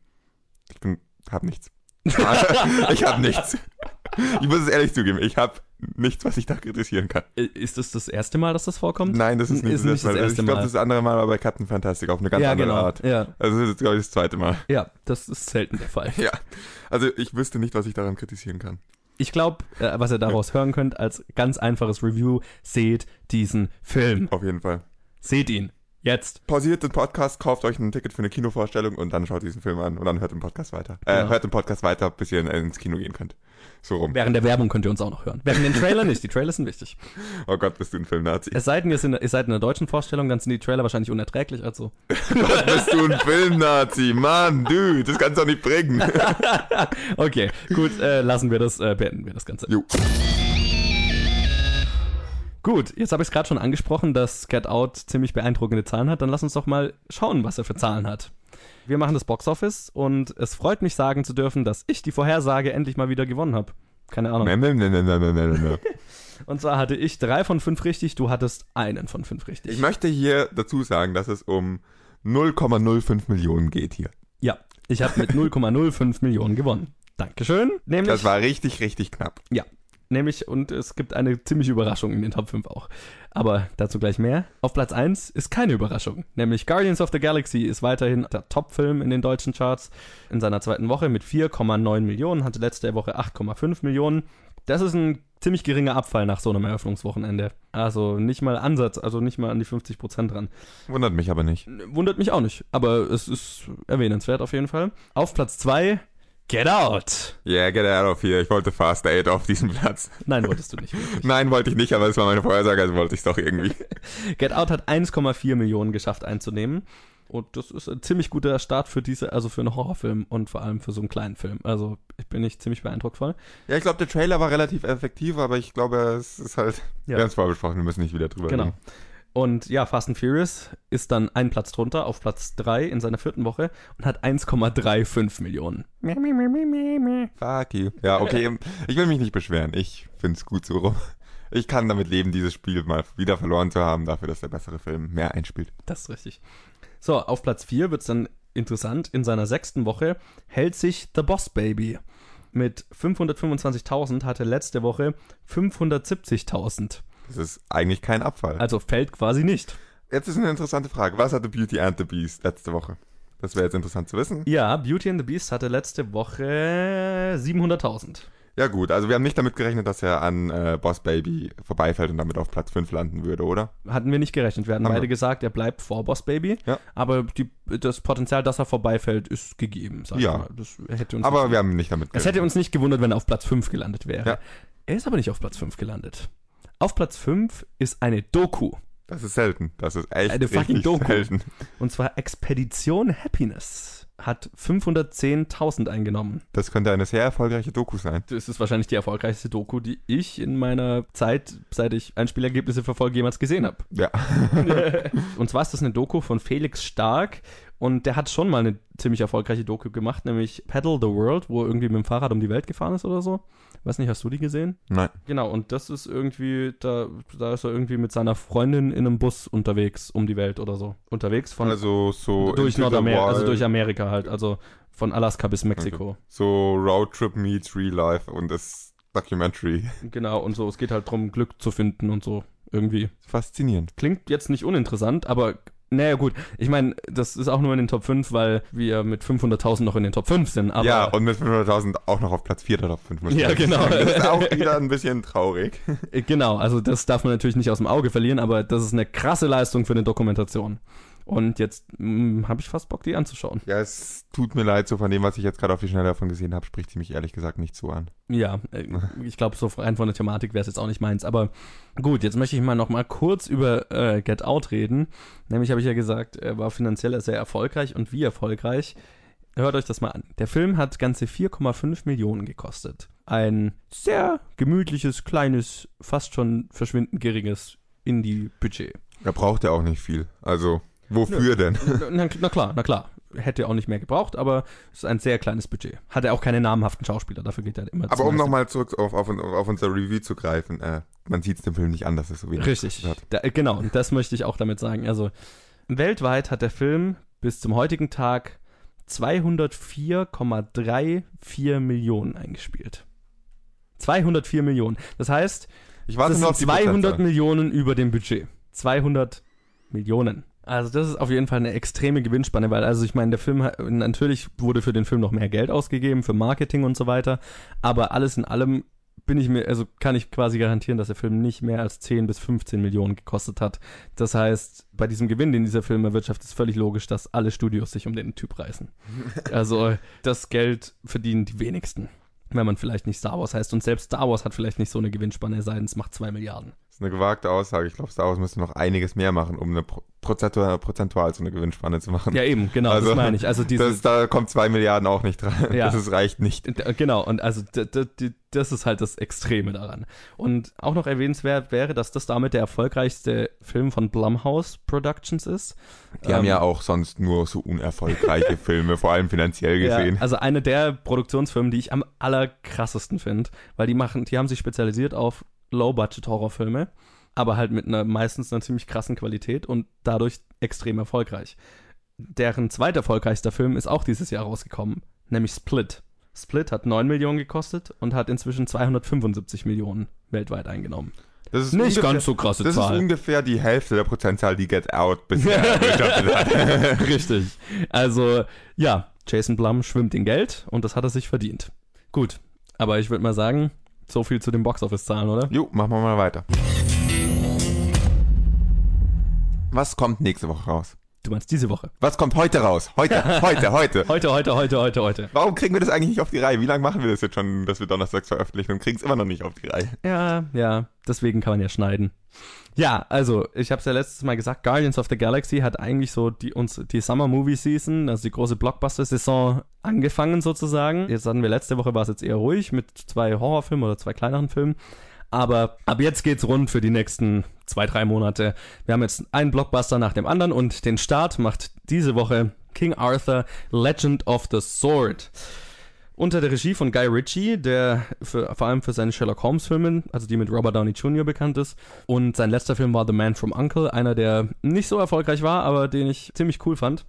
Ich bin, hab nichts. ich hab nichts. Ich muss es ehrlich zugeben, ich hab nichts, was ich da kritisieren kann. Ist das das erste Mal, dass das vorkommt? Nein, das ist nicht, Ist nicht das Mal. erste Ich glaube, Mal. das andere Mal war bei Captain Fantastic auf eine ganz ja, andere genau. Art. Ja, Also das ist, glaube ich, das zweite Mal. ja, das ist selten der Fall. Ja. Also ich wüsste nicht, was ich daran kritisieren kann. Ich glaube, äh, was ihr daraus hören könnt, als ganz einfaches Review, seht diesen Film. Auf jeden Fall. Seht ihn. Jetzt. Pausiert den Podcast, kauft euch ein Ticket für eine Kinovorstellung und dann schaut diesen Film an und dann hört den Podcast weiter. Äh, Genau. hört den Podcast weiter, bis ihr in- ins Kino gehen könnt. So rum. Während der Werbung könnt ihr uns auch noch hören. Während den Trailer nicht. Die Trailer sind wichtig. Oh Gott, bist du ein Filmnazi. Es sei denn, ihr, seid in einer deutschen Vorstellung, dann sind die Trailer wahrscheinlich unerträglich. Also. Gott, bist du ein Filmnazi. Mann, dude, das kannst du doch nicht bringen. Okay, gut, äh, lassen wir das, äh, beenden wir das Ganze. Jo. Gut, jetzt habe ich es gerade schon angesprochen, dass Get Out ziemlich beeindruckende Zahlen hat. Dann lass uns doch mal schauen, was er für Zahlen hat. Wir machen das Boxoffice und es freut mich sagen zu dürfen, dass ich die Vorhersage endlich mal wieder gewonnen habe. Keine Ahnung. Ne, ne, ne, ne, ne, ne, ne, ne. Und zwar hatte ich drei von fünf richtig, du hattest einen von fünf richtig. Ich möchte hier dazu sagen, dass es um 0,05 Millionen geht hier. ja, ich habe mit 0,05 Millionen gewonnen. Dankeschön. Nämlich, Das war richtig, richtig knapp. ja, nämlich, und es gibt eine ziemliche Überraschung in den Top 5 auch. Aber dazu gleich mehr. Auf Platz 1 ist keine Überraschung. Nämlich Guardians of the Galaxy ist weiterhin der Top-Film in den deutschen Charts in seiner zweiten Woche mit 4,9 Millionen, hatte letzte Woche 8,5 Millionen. Das ist ein ziemlich geringer Abfall nach so einem Eröffnungswochenende. Also nicht mal Ansatz, also nicht mal an die 50 Prozent dran. Wundert mich aber nicht. Wundert mich auch nicht, aber es ist erwähnenswert auf jeden Fall. Auf Platz 2 Get Out. Yeah, get out of here. Ich wollte Fast Eight auf diesem Platz. Nein, wolltest du nicht. wirklich. Nein, wollte ich nicht, aber es war meine Vorhersage, also wollte ich es doch irgendwie. Get Out hat 1,4 Millionen geschafft einzunehmen. Und das ist ein ziemlich guter Start für diese, also für einen Horrorfilm und vor allem für so einen kleinen Film. Also ich bin nicht ziemlich beeindruckt voll. Ja, ich glaube, der Trailer war relativ effektiv, aber ich glaube, es ist halt. Ja. Wir haben es vorher besprochen, wir müssen nicht wieder drüber Genau. reden. Und ja, Fast and Furious ist dann einen Platz drunter, auf Platz 3 in seiner vierten Woche und hat 1,35 Millionen. Fuck you. Ja, okay, ich will mich nicht beschweren. Ich find's gut so rum. Ich kann damit leben, dieses Spiel mal wieder verloren zu haben, dafür, dass der bessere Film mehr einspielt. Das ist richtig. So, auf Platz 4 wird es dann interessant. In seiner sechsten Woche hält sich The Boss Baby. Mit 525.000 hatte letzte Woche 570.000. Das ist eigentlich kein Abfall. Also fällt quasi nicht. Jetzt ist eine interessante Frage. Was hatte Beauty and the Beast letzte Woche? Das wäre jetzt interessant zu wissen. Ja, Beauty and the Beast hatte letzte Woche 700.000. Ja gut, also wir haben nicht damit gerechnet, dass er an äh, Boss Baby vorbeifällt und damit auf Platz 5 landen würde, oder? Hatten wir nicht gerechnet. Wir hatten Haben beide wir. gesagt, er bleibt vor Boss Baby. Ja. Aber die, das Potenzial, dass er vorbeifällt, ist gegeben, sag Ja. mal. Das hätte uns Aber wir haben nicht damit es hätte uns nicht gewundert, wenn er auf Platz 5 gelandet wäre. Ja. Er ist aber nicht auf Platz 5 gelandet. Auf Platz 5 ist eine Doku. Das ist selten. Das ist echt Eine fucking Doku. selten. Und zwar Expedition Happiness. hat 510.000 eingenommen. Das könnte eine sehr erfolgreiche Doku sein. Das ist wahrscheinlich die erfolgreichste Doku, die ich in meiner Zeit, seit ich Einspielergebnisse verfolge, jemals gesehen habe. Ja. Und zwar ist das eine Doku von Felix Stark und der hat schon mal eine ziemlich erfolgreiche Doku gemacht, nämlich Paddle the World, wo er irgendwie mit dem Fahrrad um die Welt gefahren ist oder so. Weiß nicht, hast du die gesehen? Nein. Genau, und das ist irgendwie, da, da ist er irgendwie mit seiner Freundin in einem Bus unterwegs um die Welt oder so. Unterwegs von Also so durch Nordamerika, also durch Amerika halt, also von Alaska bis Mexiko. So Roadtrip meets Real Life und das Documentary. Genau, und so, es geht halt darum, Glück zu finden und so. Irgendwie. Faszinierend. Klingt jetzt nicht uninteressant, aber naja gut, ich meine, das ist auch nur in den Top 5, weil wir mit 500.000 noch in den Top 5 sind. Ja, und mit 500.000 auch noch auf Platz 4 oder auf 5. muss man Ja, genau. Das ist auch wieder ein bisschen traurig. Äh, Genau, also das darf man natürlich nicht aus dem Auge verlieren, aber das ist eine krasse Leistung für eine Dokumentation. Und jetzt habe ich fast Bock, die anzuschauen. Ja, es tut mir leid, so von dem, was ich jetzt gerade auf die Schnelle davon gesehen habe, spricht sie mich ehrlich gesagt nicht so an. Ja, äh, ich glaube, so rein von der Thematik wäre es jetzt auch nicht meins. Aber gut, jetzt möchte ich mal noch mal kurz über äh, Get Out reden. Nämlich habe ich ja gesagt, er war finanziell sehr erfolgreich. Und wie erfolgreich? Hört euch das mal an. Der Film hat ganze 4,5 Millionen gekostet. Ein sehr gemütliches, kleines, fast schon verschwindend geringes Indie-Budget. Er braucht ja auch nicht viel. Also, wofür denn? Na, na klar, na klar. Hätte auch nicht mehr gebraucht, aber es ist ein sehr kleines Budget. Hat er auch keine namhaften Schauspieler, dafür geht er immer Aber zum um nochmal zurück auf, auf, auf unser Review zu greifen, äh, man sieht es dem Film nicht an, dass es so wenig Richtig. Da, äh, genau, und das möchte ich auch damit sagen. Also, weltweit hat der Film bis zum heutigen Tag 204,34 Millionen eingespielt. 204 Millionen. Das heißt, Ich warte das sind auf die 200 Prozentzahl. Millionen über dem Budget. 200 Millionen. Also das ist auf jeden Fall eine extreme Gewinnspanne, weil also ich meine, der Film natürlich wurde für den Film noch mehr Geld ausgegeben für Marketing und so weiter, aber alles in allem bin ich mir, also kann ich quasi garantieren, dass der Film nicht mehr als 10 bis 15 Millionen gekostet hat. Das heißt, bei diesem Gewinn, den dieser Film erwirtschaftet, ist völlig logisch, dass alle Studios sich um den Typ reißen. Also das Geld verdienen die wenigsten, wenn man vielleicht nicht Star Wars heißt. Und selbst Star Wars hat vielleicht nicht so eine Gewinnspanne, es sei denn, es macht 2 Milliarden. Ist eine gewagte Aussage. Ich glaube, Star Wars müsste noch einiges mehr machen, um eine Pro prozentual, prozentual so eine Gewinnspanne zu machen. Ja, eben, genau, Also, das meine ich. Also diese, das, da kommt zwei Milliarden auch nicht dran. Ja. Das ist, reicht nicht. D- Genau, und also das ist halt das Extreme daran. Und auch noch erwähnenswert wäre, dass das damit der erfolgreichste Film von Blumhouse Productions ist. Die haben Ähm, ja auch sonst nur so unerfolgreiche Filme, vor allem finanziell gesehen. Ja, also eine der Produktionsfirmen, die ich am allerkrassesten finde, weil die machen, die haben sich spezialisiert auf Low-Budget-Horrorfilme, aber halt mit einer meistens einer ziemlich krassen Qualität und dadurch extrem erfolgreich. Deren zweiterfolgreichster Film ist auch dieses Jahr rausgekommen, nämlich Split. Split hat 9 Millionen gekostet und hat inzwischen 275 Millionen weltweit eingenommen. Das ist Nicht ungefähr- ganz so krasse Das Zahl. ist ungefähr die Hälfte der Prozentzahl, die Get Out bisher erwirtschaftet hat. Richtig. Also, ja, Jason Blum schwimmt in Geld und das hat er sich verdient. Gut, aber ich würde mal sagen, so viel zu den Boxoffice-Zahlen, oder? Jo, machen wir mal weiter. Was kommt nächste Woche raus? Du meinst diese Woche. Was kommt heute raus? Heute, heute, heute. Heute, heute, heute, heute, heute. Warum kriegen wir das eigentlich nicht auf die Reihe? Wie lange machen wir das jetzt schon, dass wir donnerstags veröffentlichen und kriegen es immer noch nicht auf die Reihe? Ja, ja, deswegen kann man ja schneiden. Ja, also, ich habe es ja letztes Mal gesagt, Guardians of the Galaxy hat eigentlich so die, uns, die Summer Movie Season, also die große Blockbuster-Saison angefangen sozusagen. Jetzt hatten wir letzte Woche, war es jetzt eher ruhig mit zwei Horrorfilmen oder zwei kleineren Filmen. Aber ab jetzt geht's rund für die nächsten zwei, drei Monate. Wir haben jetzt einen Blockbuster nach dem anderen und den Start macht diese Woche King Arthur Legend of the Sword. Unter der Regie von Guy Ritchie, der für, vor allem für seine Sherlock Holmes Filme, also die mit Robert Downey Jr. bekannt ist. Und sein letzter Film war The Man from Uncle, einer, der nicht so erfolgreich war, aber den ich ziemlich cool fand.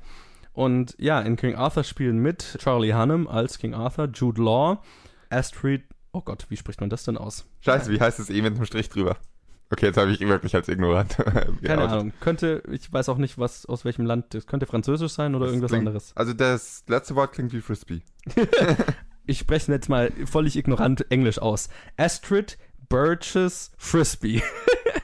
Und ja, in King Arthur spielen mit Charlie Hunnam als King Arthur, Jude Law, Astrid, oh Gott, wie spricht man das denn aus? Scheiße, wie heißt es eh mit einem Strich drüber? Okay, jetzt habe ich wirklich als ignorant. Keine geoutet. Ahnung. Könnte, ich weiß auch nicht, was, aus welchem Land, das könnte französisch sein oder Das irgendwas klingt- anderes. Also das letzte Wort klingt wie Frisbee. Ich spreche jetzt mal völlig ignorant Englisch aus. Astrid Burgess Frisbee.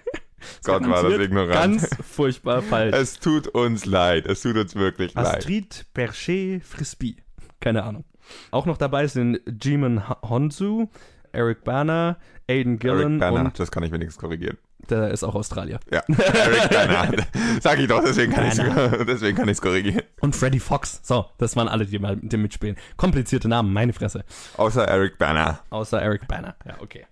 Gott, war das ignorant. Ganz furchtbar falsch. Es tut uns leid. Es tut uns wirklich leid. Astrid Berger Frisbee. Keine Ahnung. Auch noch dabei sind Jimin Ha- Honsu, Eric Bana, Aiden Eric Gillen Banner, und das kann ich wenigstens korrigieren. Der ist auch Australier. Ja, Eric Bana. Sag ich doch, deswegen kann ich ich's korrigieren. Und Freddy Fox. So, das waren alle, die mal mit dem mitspielen. Komplizierte Namen, meine Fresse. Außer Eric Bana. Außer Eric Banner. Ja, okay.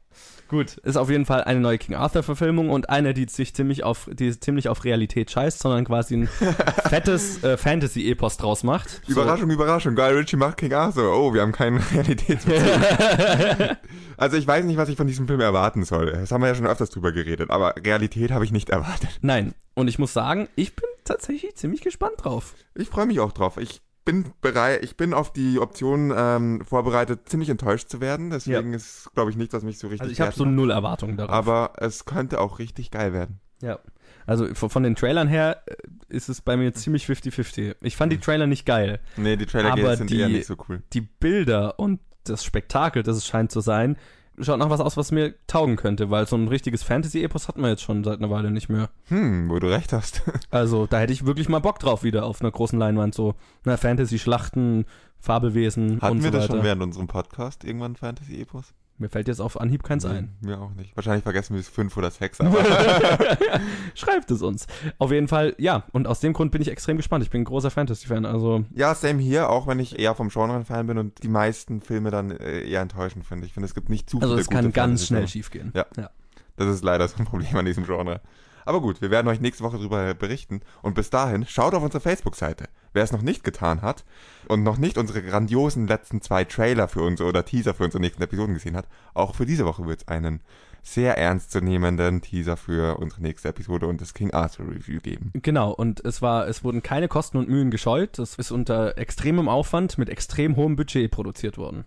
Gut, ist auf jeden Fall eine neue King Arthur-Verfilmung und eine, die sich ziemlich auf, die ziemlich auf Realität scheißt, sondern quasi ein fettes äh, Fantasy-Epos draus macht. So- Überraschung, Überraschung. Guy Ritchie macht King Arthur. Oh, wir haben keinen Realitätsbezug. also ich weiß nicht, was ich von diesem Film erwarten soll. Das haben wir ja schon öfters drüber geredet. Aber Realität habe ich nicht erwartet. Nein, und ich muss sagen, ich bin tatsächlich ziemlich gespannt drauf. Ich freue mich auch drauf. Ich bin bereit, ich bin auf die Option ähm, vorbereitet, ziemlich enttäuscht zu werden. Deswegen ist, glaube ich, nichts, was mich so richtig Also ich habe so null Erwartungen darauf. Aber es könnte auch richtig geil werden. Ja. Also von von den Trailern her äh, ist es bei mir ziemlich 50-50. Ich fand die Trailer nicht geil. Nee, die Trailer Aber sind die- eher nicht so cool. Die Bilder und das Spektakel, das es scheint zu sein, schaut nach was aus, was mir taugen könnte, weil so ein richtiges Fantasy-Epos hat man jetzt schon seit einer Weile nicht mehr. Hm, wo du recht hast. Also da hätte ich wirklich mal Bock drauf wieder auf einer großen Leinwand, so na, Fantasy-Schlachten, Fabelwesen Hatten und wir so das weiter. schon während unserem Podcast irgendwann Fantasy-Epos? Mir fällt jetzt auf Anhieb keins ein. Mir auch nicht. Wahrscheinlich vergessen wir es fünf oder sechs. Aber Schreibt es uns. Auf jeden Fall, ja. Und aus dem Grund bin ich extrem gespannt. Ich bin ein großer Fantasy-Fan. Also, ja, same hier, auch wenn ich eher vom Genre ein Fan bin und die meisten Filme dann äh, eher enttäuschend finde. Ich finde, es gibt nicht zu also viele es kann ganz schnell schief gehen. Ja. ja. Das ist leider so ein Problem an diesem Genre. Aber gut, wir werden euch nächste Woche darüber berichten. Und bis dahin, schaut auf unsere Facebook-Seite. Wer es noch nicht getan hat und noch nicht unsere grandiosen letzten zwei Trailer für unsere oder Teaser für unsere nächsten Episoden gesehen hat, auch für diese Woche wird es einen sehr ernstzunehmenden Teaser für unsere nächste Episode und das King Arthur Review geben. Genau, und es war, es wurden keine Kosten und Mühen gescheut. Es ist unter extremem Aufwand mit extrem hohem Budget produziert worden.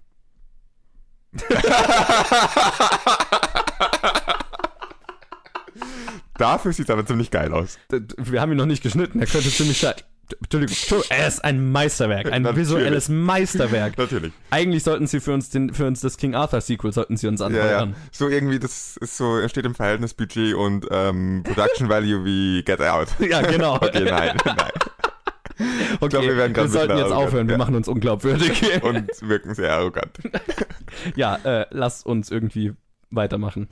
Dafür sieht es aber ziemlich geil aus. Wir haben ihn noch nicht geschnitten, er könnte ziemlich Entschuldigung, er ist ein Meisterwerk, ein Natürlich. visuelles Meisterwerk. Natürlich. Eigentlich sollten sie für uns den, für uns das King Arthur Sequel sollten sie uns Ja, anheuern. ja. So irgendwie, das ist so, steht im Verhältnis Budget und ähm, Production Value wie Get Out. Ja, genau. Okay, nein, nein. Okay, glaub, wir werden ein sollten jetzt aufhören, wir ja. machen uns unglaubwürdig. Und wirken sehr arrogant. ja, äh, lasst uns irgendwie weitermachen.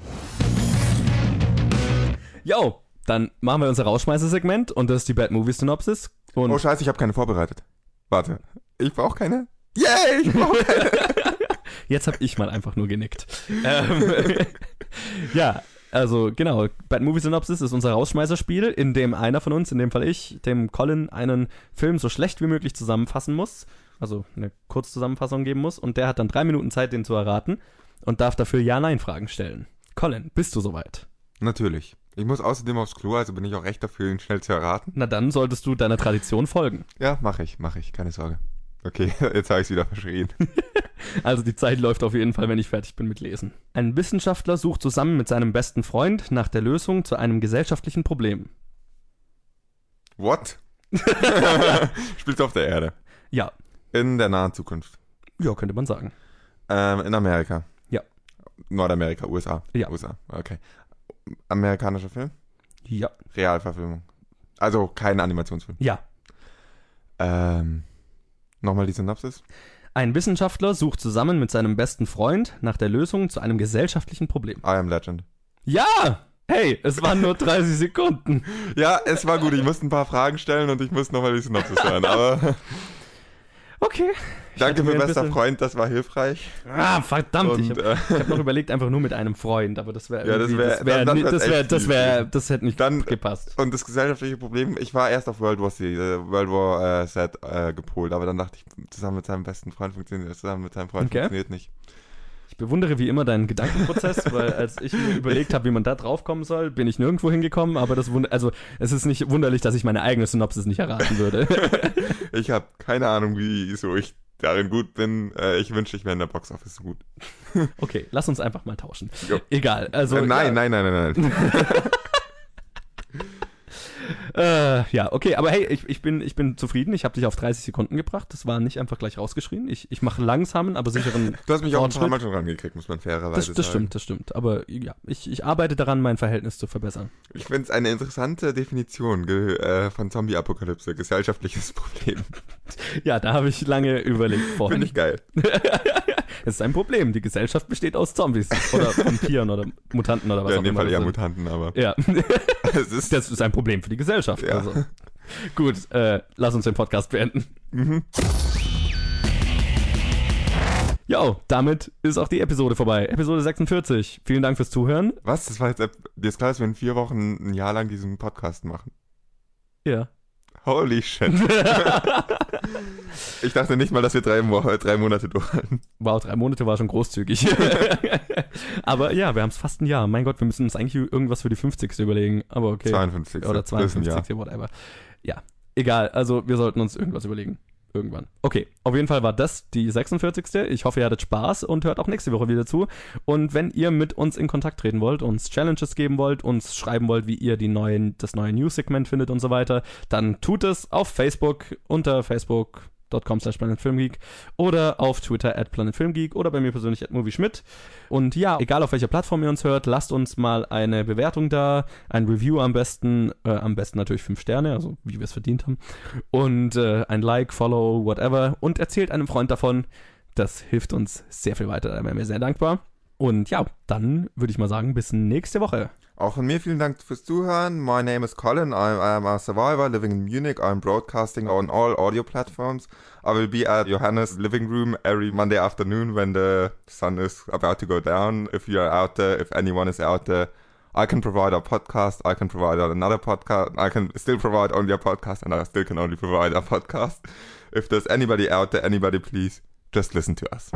Jo, dann machen wir unser Rausschmeißer-Segment und das ist die Bad Movie Synopsis. Und Oh scheiße, ich habe keine vorbereitet. Warte. Ich brauche keine? Yay, ich brauche keine. Jetzt habe ich mal einfach nur genickt. ähm, ja, also genau, Bad Movie Synopsis ist unser Rausschmeißerspiel, in dem einer von uns, in dem Fall ich, dem Colin einen Film so schlecht wie möglich zusammenfassen muss, also eine Kurzzusammenfassung geben muss und der hat dann drei Minuten Zeit, den zu erraten und darf dafür Ja-Nein-Fragen stellen. Colin, bist du soweit? Natürlich. Ich muss außerdem aufs Klo, also bin ich auch recht dafür, ihn schnell zu erraten. Na dann solltest du deiner Tradition folgen. Ja, mache ich, mache ich, keine Sorge. Okay, jetzt habe ich wieder verschrien. Also die Zeit läuft auf jeden Fall, wenn ich fertig bin mit Lesen. Ein Wissenschaftler sucht zusammen mit seinem besten Freund nach der Lösung zu einem gesellschaftlichen Problem. What? Spielst auf der Erde. Ja, In der nahen Zukunft. ja, könnte man sagen. Ähm, in Amerika. Ja. Nordamerika, USA. Ja. USA, okay. Amerikanischer Film? Ja. Realverfilmung. Also kein Animationsfilm. Ja. Ähm, nochmal die Synopsis. Ein Wissenschaftler sucht zusammen mit seinem besten Freund nach der Lösung zu einem gesellschaftlichen Problem. I am Legend. Ja! Hey, es waren nur 30 Sekunden. Ja, es war gut. Ich musste ein paar Fragen stellen und ich musste nochmal die Synopsis hören. Aber Okay. Ich danke ein bester bisschen- Freund, das war hilfreich. Ah, verdammt. ich Und, habe äh, hab noch überlegt, einfach nur mit einem Freund, aber das wäre Ja, das wär- das wäre, dann- dann das wär's wäre, echt das wäre, das hätte nicht Dann- gepasst. und das gesellschaftliche Problem, ich war erst auf World War Z, äh, World War äh, Z äh, gepolt, aber dann dachte ich, zusammen mit seinem besten Freund funktioniert, zusammen mit seinem Freund Okay. funktioniert nicht. Ich bewundere wie immer deinen Gedankenprozess, weil als ich mir überlegt habe, wie man da drauf kommen soll, bin ich nirgendwo hingekommen, aber das wund also es ist nicht wunderlich, dass ich meine eigene Synopsis nicht erraten würde. Ich habe keine Ahnung, wieso ich darin gut bin. Äh, ich wünschte, ich wäre in der Box Office so gut. Okay, lass uns einfach mal tauschen. Jo. Egal, also äh, nein, ja, nein, nein, nein, nein. Äh, ja, okay, aber hey, ich, ich, bin, ich bin zufrieden. Ich habe dich auf 30 Sekunden gebracht. Das war nicht einfach gleich rausgeschrien. Ich, ich mache langsamen, aber sicheren. Du hast mich auch ein paar. Mal schon rangekriegt, muss man fairerweise Das, das sagen. stimmt, das stimmt. Aber ja, ich, ich arbeite daran, mein Verhältnis zu verbessern. Ich finde es eine interessante Definition äh, von Zombie-Apokalypse, gesellschaftliches Problem. Ja, da habe ich lange überlegt vorhin. Finde ich geil. Es ist ein Problem. Die Gesellschaft besteht aus Zombies oder Vampiren oder Mutanten oder was Ja, auch in dem immer. Fall eher das sind. Mutanten, aber Ja, es ist das ist ein Problem für die Gesellschaft. Ja. Also. Gut, äh, lass uns den Podcast beenden. Mhm. Jo, damit ist auch die Episode vorbei. Episode 46. Vielen Dank fürs Zuhören. Was? Das war jetzt, dir ist klar, dass wir in vier Wochen ein Jahr lang diesen Podcast machen. Ja. Holy shit. ich dachte nicht mal, dass wir drei, Mo drei Monate durchhalten. Wow, drei Monate war schon großzügig. Aber ja, wir haben es fast ein Jahr. Mein Gott, wir müssen uns eigentlich irgendwas für die 50. überlegen. Aber okay. 52. Oder Das ist ein 52. Jahr. whatever. Ja, egal. Also wir sollten uns irgendwas überlegen. Irgendwann. Okay, auf jeden Fall war das die 46. Ich hoffe, ihr hattet Spaß und hört auch nächste Woche wieder zu. Und wenn ihr mit uns in Kontakt treten wollt, uns Challenges geben wollt, uns schreiben wollt, wie ihr die neuen, das neue News-Segment findet und so weiter, dann tut es auf Facebook unter facebook.com slash planetfilmgeek oder auf Twitter at planetfilmgeek oder bei mir persönlich at movieschmidt. Und ja, egal auf welcher Plattform ihr uns hört, lasst uns mal eine Bewertung da, ein Review am besten, äh, am besten natürlich fünf Sterne, also wie wir es verdient haben. Und äh, ein Like, Follow, whatever. Und erzählt einem Freund davon. Das hilft uns sehr viel weiter, da wären wir sehr dankbar. Und ja, dann würde ich mal sagen, bis nächste Woche. Auch von mir vielen Dank fürs Zuhören. My name is Colin. I'm, a survivor living in Munich. I'm broadcasting on all audio platforms. I will be at Johannes' living room every Monday afternoon when the sun is about to go down. If you are out there, if anyone is out there, I can provide a podcast. I can provide another podcast. I can still provide only a podcast, and I still can only provide a podcast. If there's anybody out there, anybody, please just listen to us.